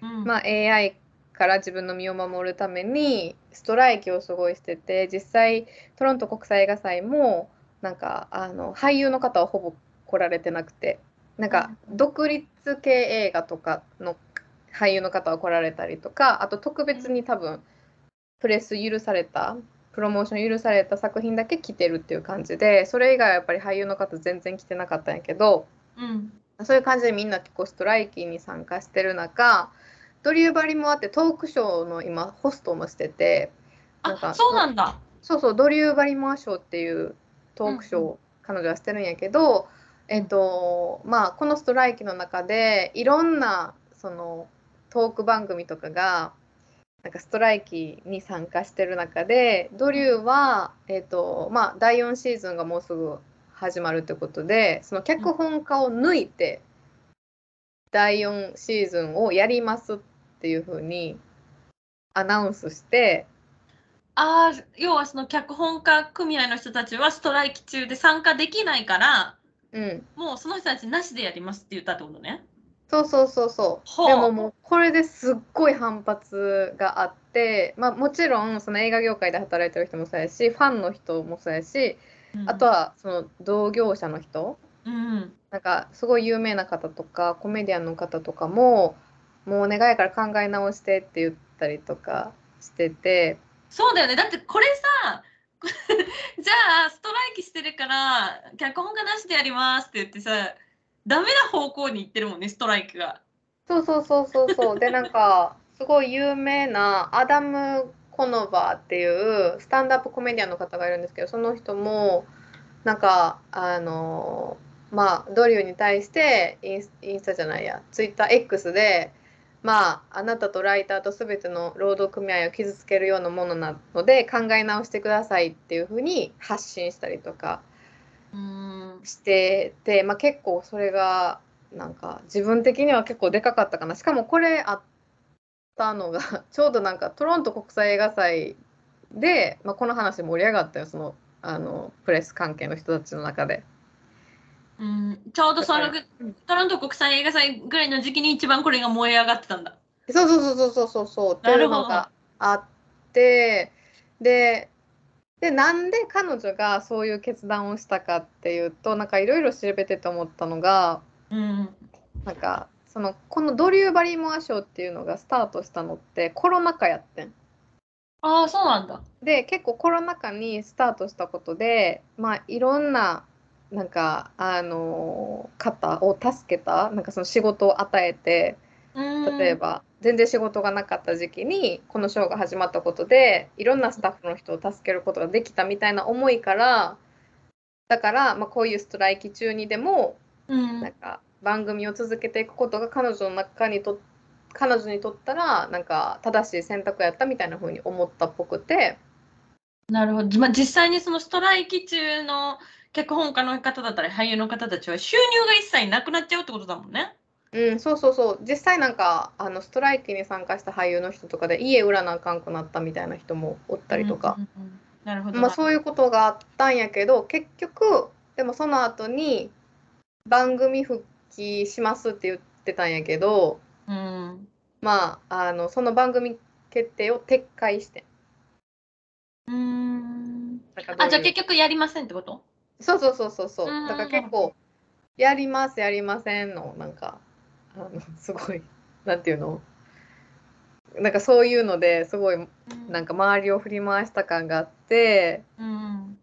うん。まあ、AI から自分の身を守るためにストライキをすごいしてて実際トロント国際映画祭もなんかあの俳優の方はほぼ来られてなくてなんか独立系映画とかの俳優の方は来られたりとかあと特別に多分プレス許されたプロモーション許された作品だけ来てるっていう感じでそれ以外はやっぱり俳優の方全然来てなかったんやけど。うん。そういう感じでみんな結構ストライキに参加してる中ドリューバリもあってトークショーの今ホストもしててなんかあ、そうなんだ。そうそうドリューバリモア賞っていうトークショーを彼女はしてるんやけど、えっとまあこのストライキの中でいろんなそのトーク番組とかがなんかストライキに参加してる中でドリューは、えっとまあ、第4シーズンがもうすぐ始まるということでその脚本家を抜いて第4シーズンをやりますっていうふうにアナウンスしてああ、要はその脚本家組合の人たちはストライキ中で参加できないから、うんもうその人たちなしでやりますって言ったってことね。そうそうそうそう。でももうこれですっごい反発があって、まあ、もちろんその映画業界で働いてる人もそうやしファンの人もそうやしあと、はその同業者の人。うん、なんかすごい有名な方とかコメディアンの方とかももうお願いから考え直してって言ったりとかしてて。そうだよね。だってこれさ、[laughs] じゃあストライキしてるから脚本家なしでやりますって言ってさ、ダメな方向に行ってるもんね、ストライキが。そうそうそうそうそう [laughs] でなんかすごい有名なアダム・コノバーっていうスタンダップコメディアンの方がいるんですけどその人もなんかあのまあドリューに対してインスインスタじゃないやツイッター X でまああなたとライターと全ての労働組合を傷つけるようなものなので考え直してくださいっていうふうに発信したりとかしてて、まあ、結構それがなんか自分的には結構でかかったかな。しかもこれあったのが [laughs] ちょうどなんかトロント国際映画祭で、まあ、この話盛り上がったよ。そのあのプレス関係の人たちの中で。うん、ちょうどそのトロント国際映画祭ぐらいの時期に一番これが燃え上がってたんだ。そうそうそうそうそうそう。っていうのがあってででなんで彼女がそういう決断をしたかっていうとなんかいろいろ調べてて思ったのが、うん、なんかそのこのドリュー・バリモア賞っていうのがスタートしたのってコロナ禍やってん。ああそうなんだ。で結構コロナ禍にスタートしたことでまあいろんななんかあの方を助けたなんかその仕事を与えて例えば全然仕事がなかった時期にこのショーが始まったことでいろんなスタッフの人を助けることができたみたいな思いからだから、まあ、こういうストライキ中にでも、うん、なんか番組を続けていくことが彼女の中にと彼女にとったらなんか正しい選択やったみたいな風に思ったっぽくて。なるほど、まあ、実際にそのストライキ中の脚本家の方だったり俳優の方たちは収入が一切なくなっちゃうってことだもんね。うん、そうそうそう。実際なんかあのストライキに参加した俳優の人とかで家売らなあかんくなったみたいな人もおったりとか、うんうんうん、なるほど。まあ、そういうことがあったんやけど結局でもその後に番組復帰しますって言ってたんやけど、うん、まああのその番組決定を撤回して。うん。あじゃあ結局やりませんってこと？そうそうそうそうそう。だから結構やりますやりませんのなんかあのすごいなんていうの？なんかそういうのですごいなんか周りを振り回した感があって、うん、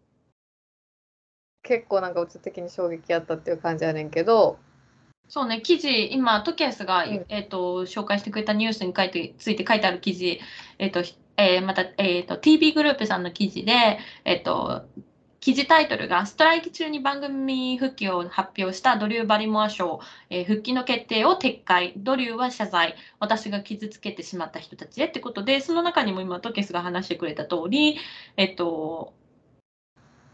結構なんかうつ的に衝撃あったっていう感じやねんけどそうね記事今トキアスが、うん、えーと、紹介してくれたニュースに書いてついて書いてある記事、えーとえー、また、えーと、TV グループさんの記事で、えーと記事タイトルがストライキ中に番組復帰を発表したドリュー・バリモア賞、えー、復帰の決定を撤回。ドリューは謝罪。私が傷つけてしまった人たちへってことでその中にも今トケスが話してくれた通りえっと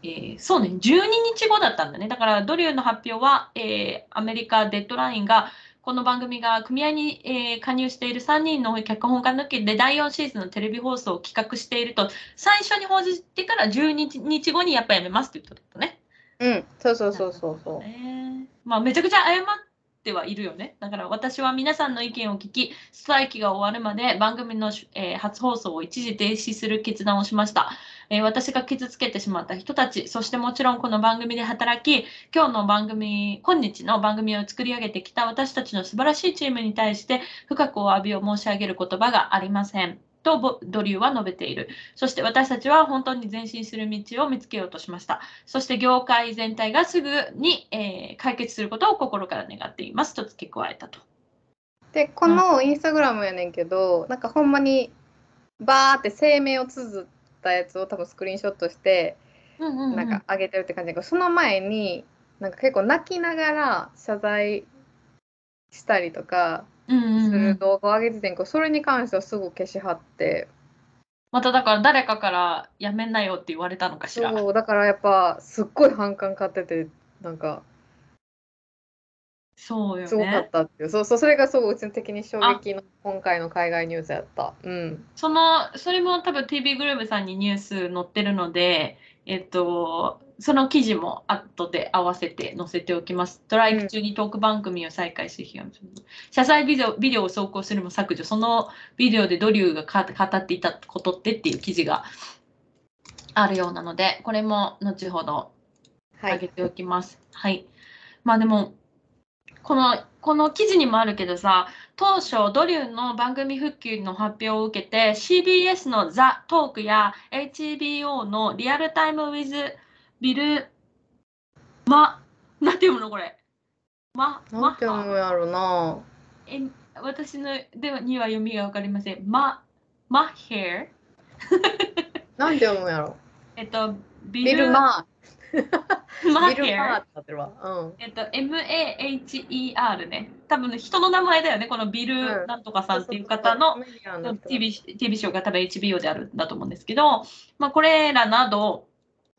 えー、そうね12日後だったんだね。だからドリューの発表は、えー、アメリカデッドラインがこの番組が組合に、えー、加入している3人の脚本家抜きで第4シーズンのテレビ放送を企画していると最初に報じてから12日後にやっぱやめますって言ったね。うん、そうそうそうそうそう。えー、まあめちゃくちゃ謝ってはいるよね。だから私は皆さんの意見を聞き、ストライキが終わるまで番組の、えー、初放送を一時停止する決断をしました。えー、私が傷つけてしまった人たち、そしてもちろんこの番組で働き、今日の番組、今日の番組を作り上げてきた私たちの素晴らしいチームに対して深くお詫びを申し上げる言葉がありません。とドリューは述べている。そして私たちは本当に前進する道を見つけようとしました。そして業界全体がすぐに、えー、解決することを心から願っていますと付け加えたと。で、このインスタグラムやねんけど、うん、なんかほんまにバーって声明を綴っったやつを多分スクリーンショットして、なんか上げてるって感じだけどその前になんか結構泣きながら謝罪したりとかする動画を上げててんけど、それに関してはすぐ消しはって。まただから誰かからやめなよって言われたのかしら。そうだからやっぱすっごい反感買っててなんかそうよね。すごかったっていう。そうそう、それがそう、うちの的に衝撃の今回の海外ニュースやった。うん。その、それも多分 TV グループさんにニュース載ってるので、えっと、その記事も後で合わせて載せておきます。トライク中にトーク番組を再開し、批判する。謝罪ビデオビデオを走行するも削除。そのビデオでドリューが語っていたことってっていう記事があるようなので、これも後ほど上げておきます。はい、はい。まあでも、このこの記事にもあるけどさ当初ドリューの番組復旧の発表を受けて CBS のザ・トークや HBO のリアルタイム・ウィズ・ビル・マなんて読むのこれ？マなんて読むやろな。え私のではには読みが分かりません。ママヘアなんて読むやろ？えっとビル・ママビル・ヘア [laughs] マーってなってるわ。うん。えっと、M-A-H-E-R ね。多分人の名前だよね。このビルうんなんとかさんっていう方の TV, TV ショーが多分 HBO であるんだと思うんですけど、まあ、これらなど、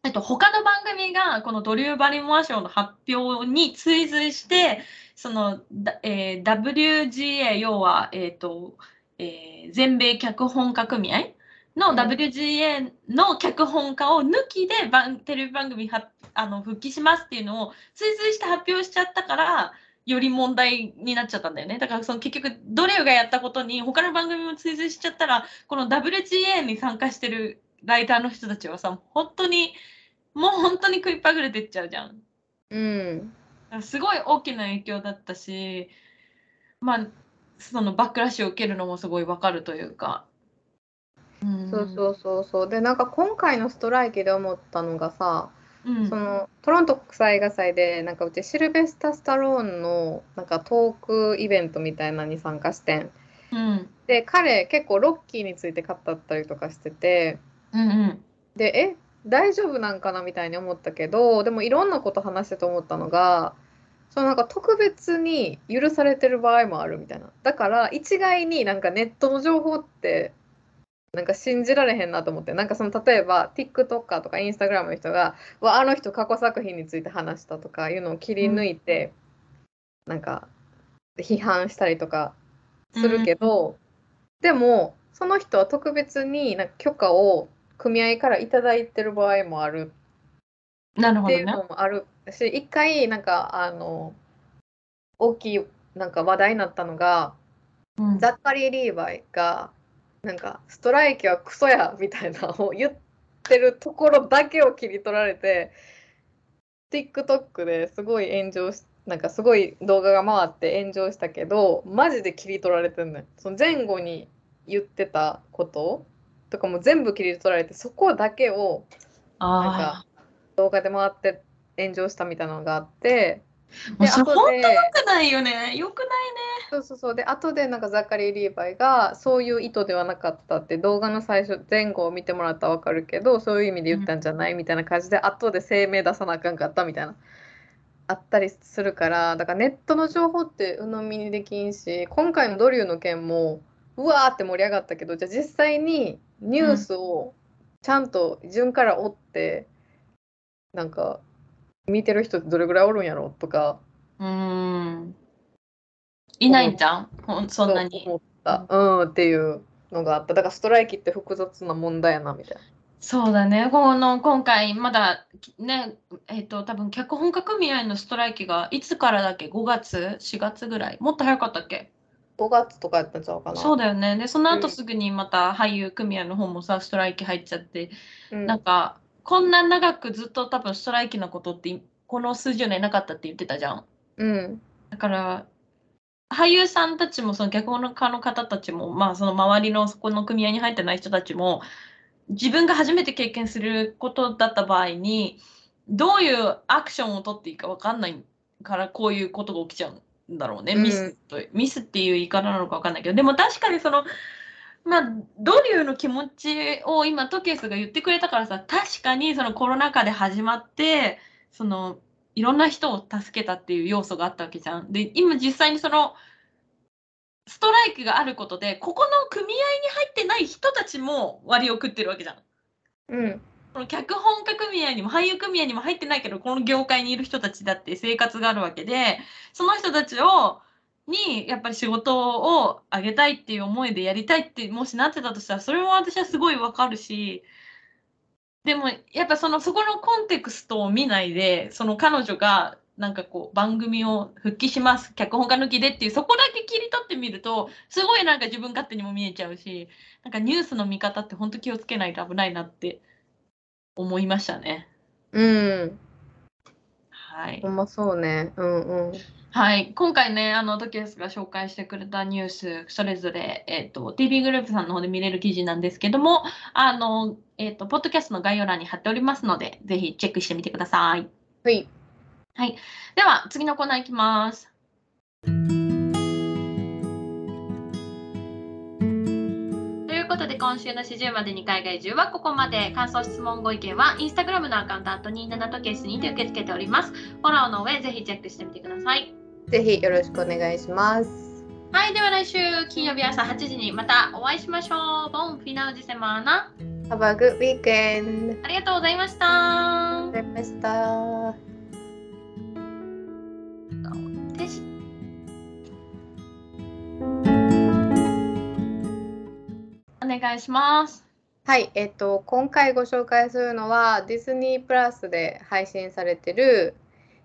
えっと、他の番組がこのドリュー・バリモア賞の発表に追随して、その、だえー WGA、要は、えっと、えー全米脚本家組合のうん WGA の脚本家を抜きで番テレビ番組はあの復帰しますっていうのを追随して発表しちゃったから、より問題になっちゃったんだよね。だからその結局、ドレオがやったことに他の番組も追随しちゃったら、この WGA に参加してるライターの人たちはさ、本当に、もう本当に食いっぱぐれてっちゃうじゃん。うん。すごい大きな影響だったし、まあ、そのバックラッシュを受けるのもすごいわかるというか。うん。そうそうそうそう。で、なんか今回のストライキで思ったのがさ、うん。そのトロント国際映画祭でなんかうちシルベスタ・スタローンのなんかトークイベントみたいなのに参加してん。うん。で彼結構ロッキーについて語ったりとかしてて。うんうん。でえ大丈夫なんかなみたいに思ったけどでもいろんなこと話してて思ったのがそのなんか特別に許されてる場合もあるみたいな。だから一概になんかネットの情報ってなんか信じられへんなと思って。なんかその例えば TikToker とか Instagram の人が「わあの人過去作品について話した」とかいうのを切り抜いて、なんか批判したりとかするけど、でもその人は特別になんか許可を組合からいただいてる場合もある。っていうなるほどね。のもあるし一回なんかあの大きいなんか話題になったのがうん。ザッカリー・リーバイがなんかストライキはクソやみたいなのを言ってるところだけを切り取られて TikTok ですごい炎上しなんかすごい動画が回って炎上したけどマジで切り取られてんねんその前後に言ってたこととかも全部切り取られてそこだけをなんあか動画で回って炎上したみたいなのがあってあ、もうそ本で当良くないよね。良くないそうそうそう。で後でなんかザカリー・リーバイがそういう意図ではなかったって動画の最初前後を見てもらったら分かるけどそういう意味で言ったんじゃない？みたいな感じで後で声明出さなあかんかったみたいなあったりするからだからネットの情報って鵜呑みにできんし今回のドリューの件もうわーって盛り上がったけどじゃあ実際にニュースをちゃんと順から追って、なんか見てる人どれぐらいおるんやろとかうーん。いないんじゃんそんなに？思った、うん、っていうのがあっただからストライキって複雑な問題やなみたいなそうだね。この今回まだね、えっ、と多分脚本家組合のストライキがいつからだっけ ?5 月 ?4 月ぐらい？もっと早かったっけ？5月とかやったんちゃうかなそうだよね。で、その後うんすぐにまた俳優組合の方もさ、ストライキ入っちゃって、うんなんか、こんな長くずっと多分ストライキのことって、この数十年なかったって言ってたじゃん。うんだから、俳優さんたちも、その脚本家の方たちも、まあ、その周りのそこの組合に入ってない人たちも、自分が初めて経験することだった場合に、どういうアクションを取っていいか分かんないから、こういうことが起きちゃうんだろうね。うんミスと、ミスっていう言い方なのか分かんないけど、でも確かにその、まあ、ドリューの気持ちを今、トケスが言ってくれたからさ、確かにそのコロナ禍で始まって、その、いろんな人を助けたっていう要素があったわけじゃん。で、今実際にその、ストライキがあることで、ここの組合に入ってない人たちも割を食ってるわけじゃん。うんこの脚本家組合にも俳優組合にも入ってないけど、この業界にいる人たちだって生活があるわけで、その人たちを、にやっぱり仕事をあげたいっていう思いでやりたいってもしなってたとしたらそれも私はすごいわかるしでもやっぱそのそこのコンテクストを見ないでその彼女がなんかこう番組を復帰します脚本家抜きでっていうそこだけ切り取ってみるとすごいなんか自分勝手にも見えちゃうしなんかニュースの見方って本当気をつけないと危ないなって思いましたね。うんはいほ。んまそうねうんうんはい、今回ね、あの、トキエスが紹介してくれたニュース、それぞれ、えっ、と、TV グループさんの方で見れる記事なんですけども、あの、えっ、と、ポッドキャストの概要欄に貼っておりますので、ぜひチェックしてみてください。はいでは、次のコーナーいきます。ということで今週の四十までに海外中はここまで。感想、質問、ご意見はインスタグラムのアカウント、あと27とケースにて受け付けております。フォローの上、ぜひチェックしてみてください。ぜひよろしくお願いします。はい、では来週金曜日朝8時にまたお会いしましょう。ボンフィナウジセマーナ。Have a good weekend. ありがとうございました。ありがとうございました。お願いします。はい、えっと、今回ご紹介するのはディズニープラスで配信されてる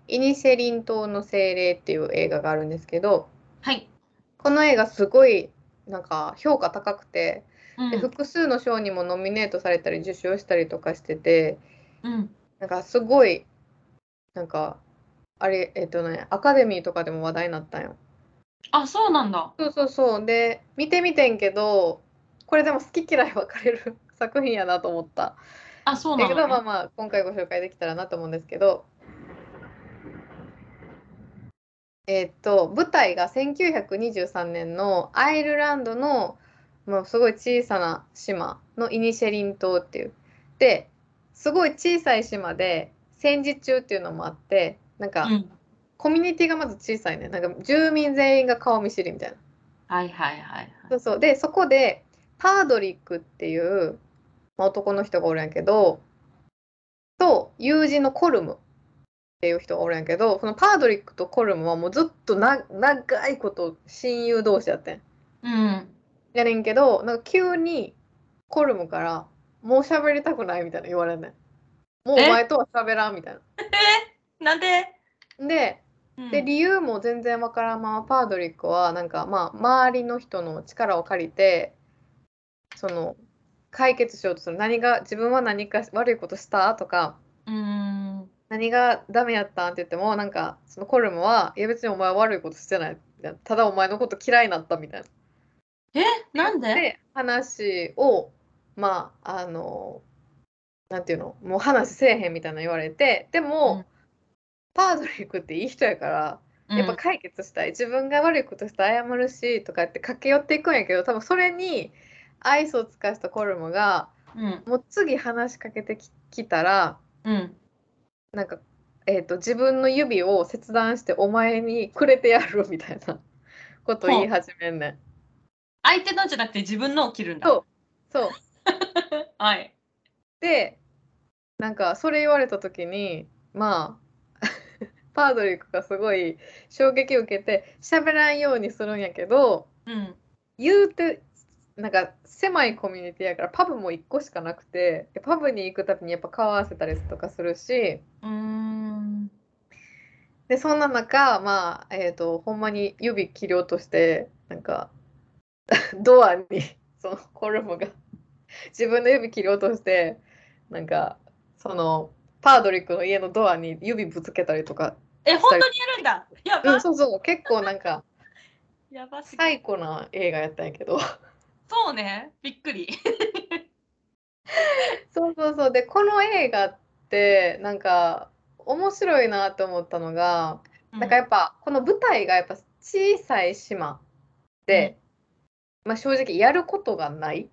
イニシェリン島の精霊っていう映画があるんですけど、はい、この映画すごいなんか評価高くて、うん、で複数の賞にもノミネートされたり受賞したりとかしてて、うん、なんかすごいなんかあれえっとねアカデミーとかでも話題になったんよ。あそうなんだ。そうそうそうで見てみてんけどこれでも好き嫌い分かれる [laughs] 作品やなと思った。あそうなんだ、ね、けどまあまあ今回ご紹介できたらなと思うんですけどえー、っと舞台が1923年のアイルランドのもうすごい小さな島のイニシェリン島っていう。ですごい小さい島で戦時中っていうのもあってなんか、うん、コミュニティがまず小さいね。なんか住民全員が顔見知りみたいな。はいはいはい、はい、そうそう。でそこでパードリックっていう、まあ、男の人がおるんやけどと友人のコルムっていう人がおるんやけどそのパードリックとコルムはもうずっとな長いこと親友同士やってん。うん、やねんけどなんか急にコルムから「もう喋りたくない」みたいな言われんねん。もうお前とは喋らんみたいな。えなんで？でで理由も全然わからんままパードリックはなんかまあ周りの人の力を借りてその解決しようとする何が自分は何か悪いことした？とかうん何がダメやったん？って言ってもなんかそのコルムはいや別にお前は悪いことしてない。ただお前のこと嫌いになったみたいな。え？なんで？で話をまああのなんていうの？もう話せえへんみたいな言われてでも、うん、パードリックっていい人やからやっぱ解決したい、うん、自分が悪いことして謝るしとかって駆け寄っていくんやけど多分それに愛想を尽かしたコルムが、うん、もう次話しかけてきたら、うん、なんか、えーと、自分の指を切断してお前にくれてやるみたいなこと言い始めんねん。相手のじゃなくて自分のを切るんだ。そう。そう [laughs] はい。で、なんかそれ言われた時に、まあ、[laughs] パードリックがすごい衝撃を受けて喋らんようにするんやけど、うん、言うてなんか狭いコミュニティやからパブも1個しかなくてパブに行くたびにやっぱ顔合わせたりとかするしうん。でそんな中まあえっ、ー、とほんまに指切り落としてなんか [laughs] ドアにそのコルムが自分の指切り落としてなんかそのパードリックの家のドアに指ぶつけたりとかえ本当にやるんだ。やば、うん、そうそう。結構なんか [laughs] やば最高な映画やったんやけどそうね。びっくり。[laughs] そうそうそう。でこの映画ってなんか面白いなと思ったのが、うん、なんかやっぱこの舞台がやっぱ小さい島で、うん、まあ、正直やることがない、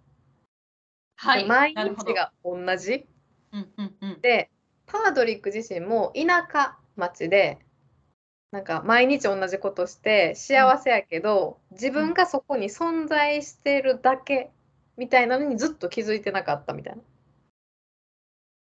はい、毎日が同じ、うんうんうん、でパードリック自身も田舎町でなんか毎日同じことして幸せやけど、自分がそこに存在してるだけみたいなのにずっと気づいてなかったみたいな。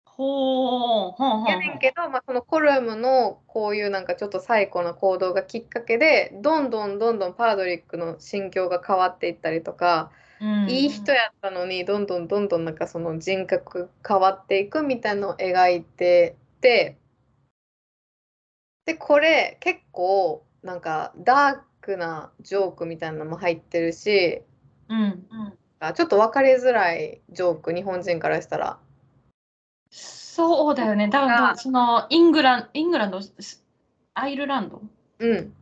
ほうやねんけど、まあ、そのコルムのこういうなんかちょっと最古な行動がきっかけでどんどんどんどんパードリックの心境が変わっていったりとか、うん、いい人やったのにどんどんどんどんなんかその人格変わっていくみたいなのを描いててでこれ結構なんかダークなジョークみたいなのも入ってるし、うん。うん、ちょっと分かりづらいジョーク日本人からしたら。そうだよね。多分そのイングランイングランド？アイルランド、うん、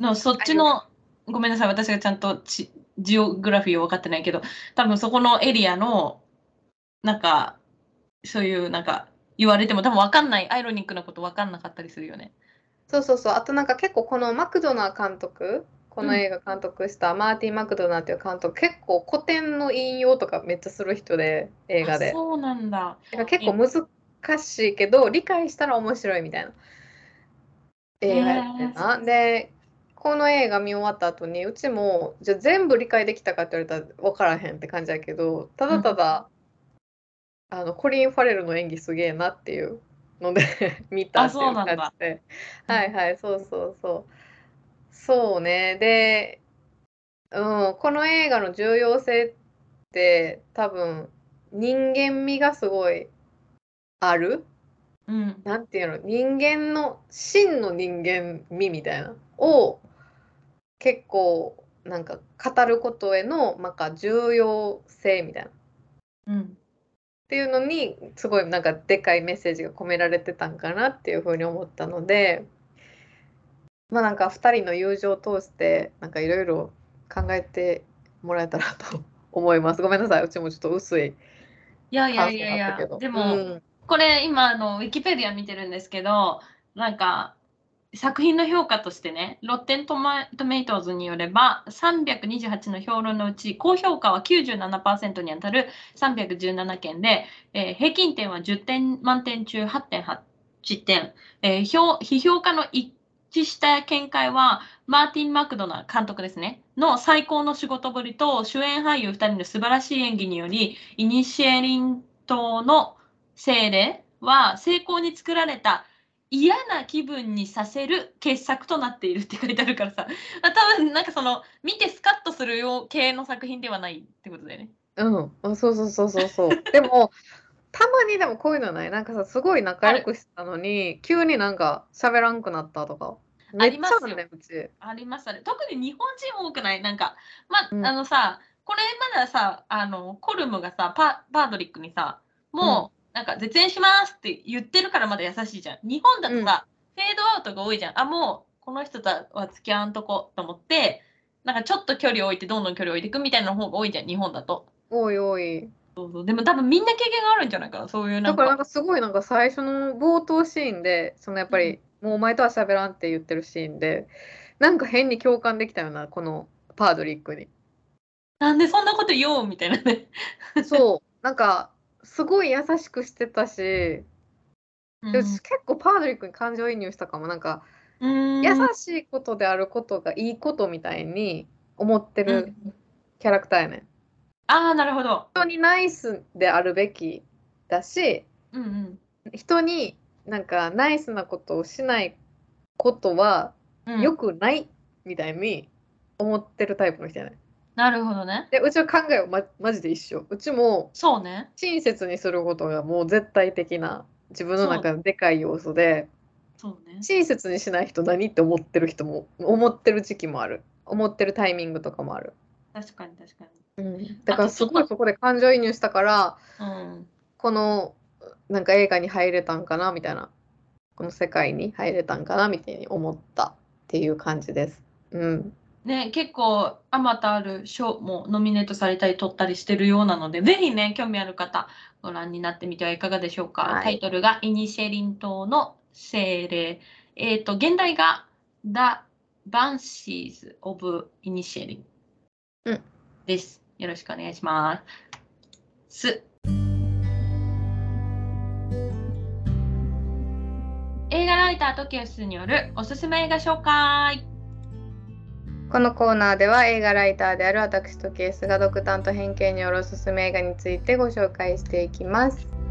のそっちのごめんなさい。私がちゃんとジジオグラフィーを分かってないけど多分そこのエリアのなんかそういうなんか言われても多分分かんない。アイロニックなこと分かんなかったりするよね。そうそうそう。あとなんか結構このマクドナー監督この映画監督したマーティン・マクドナーっていう監督、結構古典の引用とかめっちゃする人で映画で。そうなんだ。結構難しいけど理解したら面白いみたいな。映画やってな、でこの映画見終わった後にうちもじゃ全部理解できたかって言われたら分からへんって感じやけどただただ、うん、あのコリン・ファレルの演技すげえなっていうので [laughs] 見たっていう感じで。はいはいそうそうそう。そうね。で、うん、この映画の重要性って多分人間味がすごいある、うん、なんていうの？人間の真の人間味みたいな？を結構なんか語ることへのなんか重要性みたいな、うん、っていうのにすごいなんかでかいメッセージが込められてたんかなっていうふうに思ったのでまあなんか2人の友情を通してなんかいろいろ考えてもらえたらと思います。ごめんなさい、うちもちょっと薄い。いやいやいやいや、でも、うん、これ今あのウィキペディア見てるんですけど、なんか作品の評価としてね、ロッテントマトメイトーズによれば、328の評論のうち、高評価は97%にあたる317件で、えー、平均点は10点満点中8.8点、えー、評批評家の一致した見解は、マーティン・マクドナ監督ですね、の最高の仕事ぶりと主演俳優2人の素晴らしい演技により、イニシエリン島の精霊は成功に作られた嫌な気分にさせる傑作となっているって書いてあるからさ。多分なんかその見てスカッとするよう系の作品ではないってことだよね。うん、そうそうそうそうそう。[laughs] でもたまにでもこういうのない。なんかさすごい仲良くしてたのに急になんか喋らんくなったとか。ありますよ、ね、ありますね。特に日本人多くない？なんかまあ、うん、あのさこれまださあのコルムがさパパードリックにさもう、なんか絶縁しますって言ってるからまだ優しいじゃん。日本だとさ、うん、フェードアウトが多いじゃん。あ、もうこの人とは付き合わんとこと思って、なんかちょっと距離を置いてどんどん距離を置いていくみたいな方が多いじゃん、日本だと。多い多い。そうそうでも多分みんな経験があるんじゃないかな、そういうなんか。だからなんかすごいなんか最初の冒頭シーンで、そのやっぱり、もうお前とは喋らんって言ってるシーンで、なんか変に共感できたよな、このパードリックに。なんでそんなこと言おうみたいなね。そう。なんかすごい優しくしてたし、うん、結構パードリックに感情移入したかもなんか優しいことであることがいいことみたいに思ってるキャラクターやね、ん。ああなるほど。人にナイスであるべきだし、うんうん、人になんかナイスなことをしないことは良くないみたいに思ってるタイプの人やね、ん。なるほどね。でうちは考えはまマジで一緒。うちもそうね。親切にすることがもう絶対的な自分の中のでかい要素で、そうね。親切にしない人何って思ってる人も思ってる時期もある。思ってるタイミングとかもある。確かに確かに。うん、だからすごいそこで感情移入したから、うん、このなんか映画に入れたんかなみたいなこの世界に入れたんかなみたいに思ったっていう感じです。うん、ね、結構あまたある賞もノミネートされたり取ったりしてるようなので、ぜひね、興味ある方、ご覧になってみてはいかがでしょうか。はい、タイトルがイニシェリン島の精霊。えっ、ー、と、現代が The Banshees of Inisherin、うん、です。よろしくお願いします。映画ライタートケウスによるおすすめ映画紹介。このコーナーでは映画ライターである私とケースが独断と偏見によるおすすめ映画についてご紹介していきます。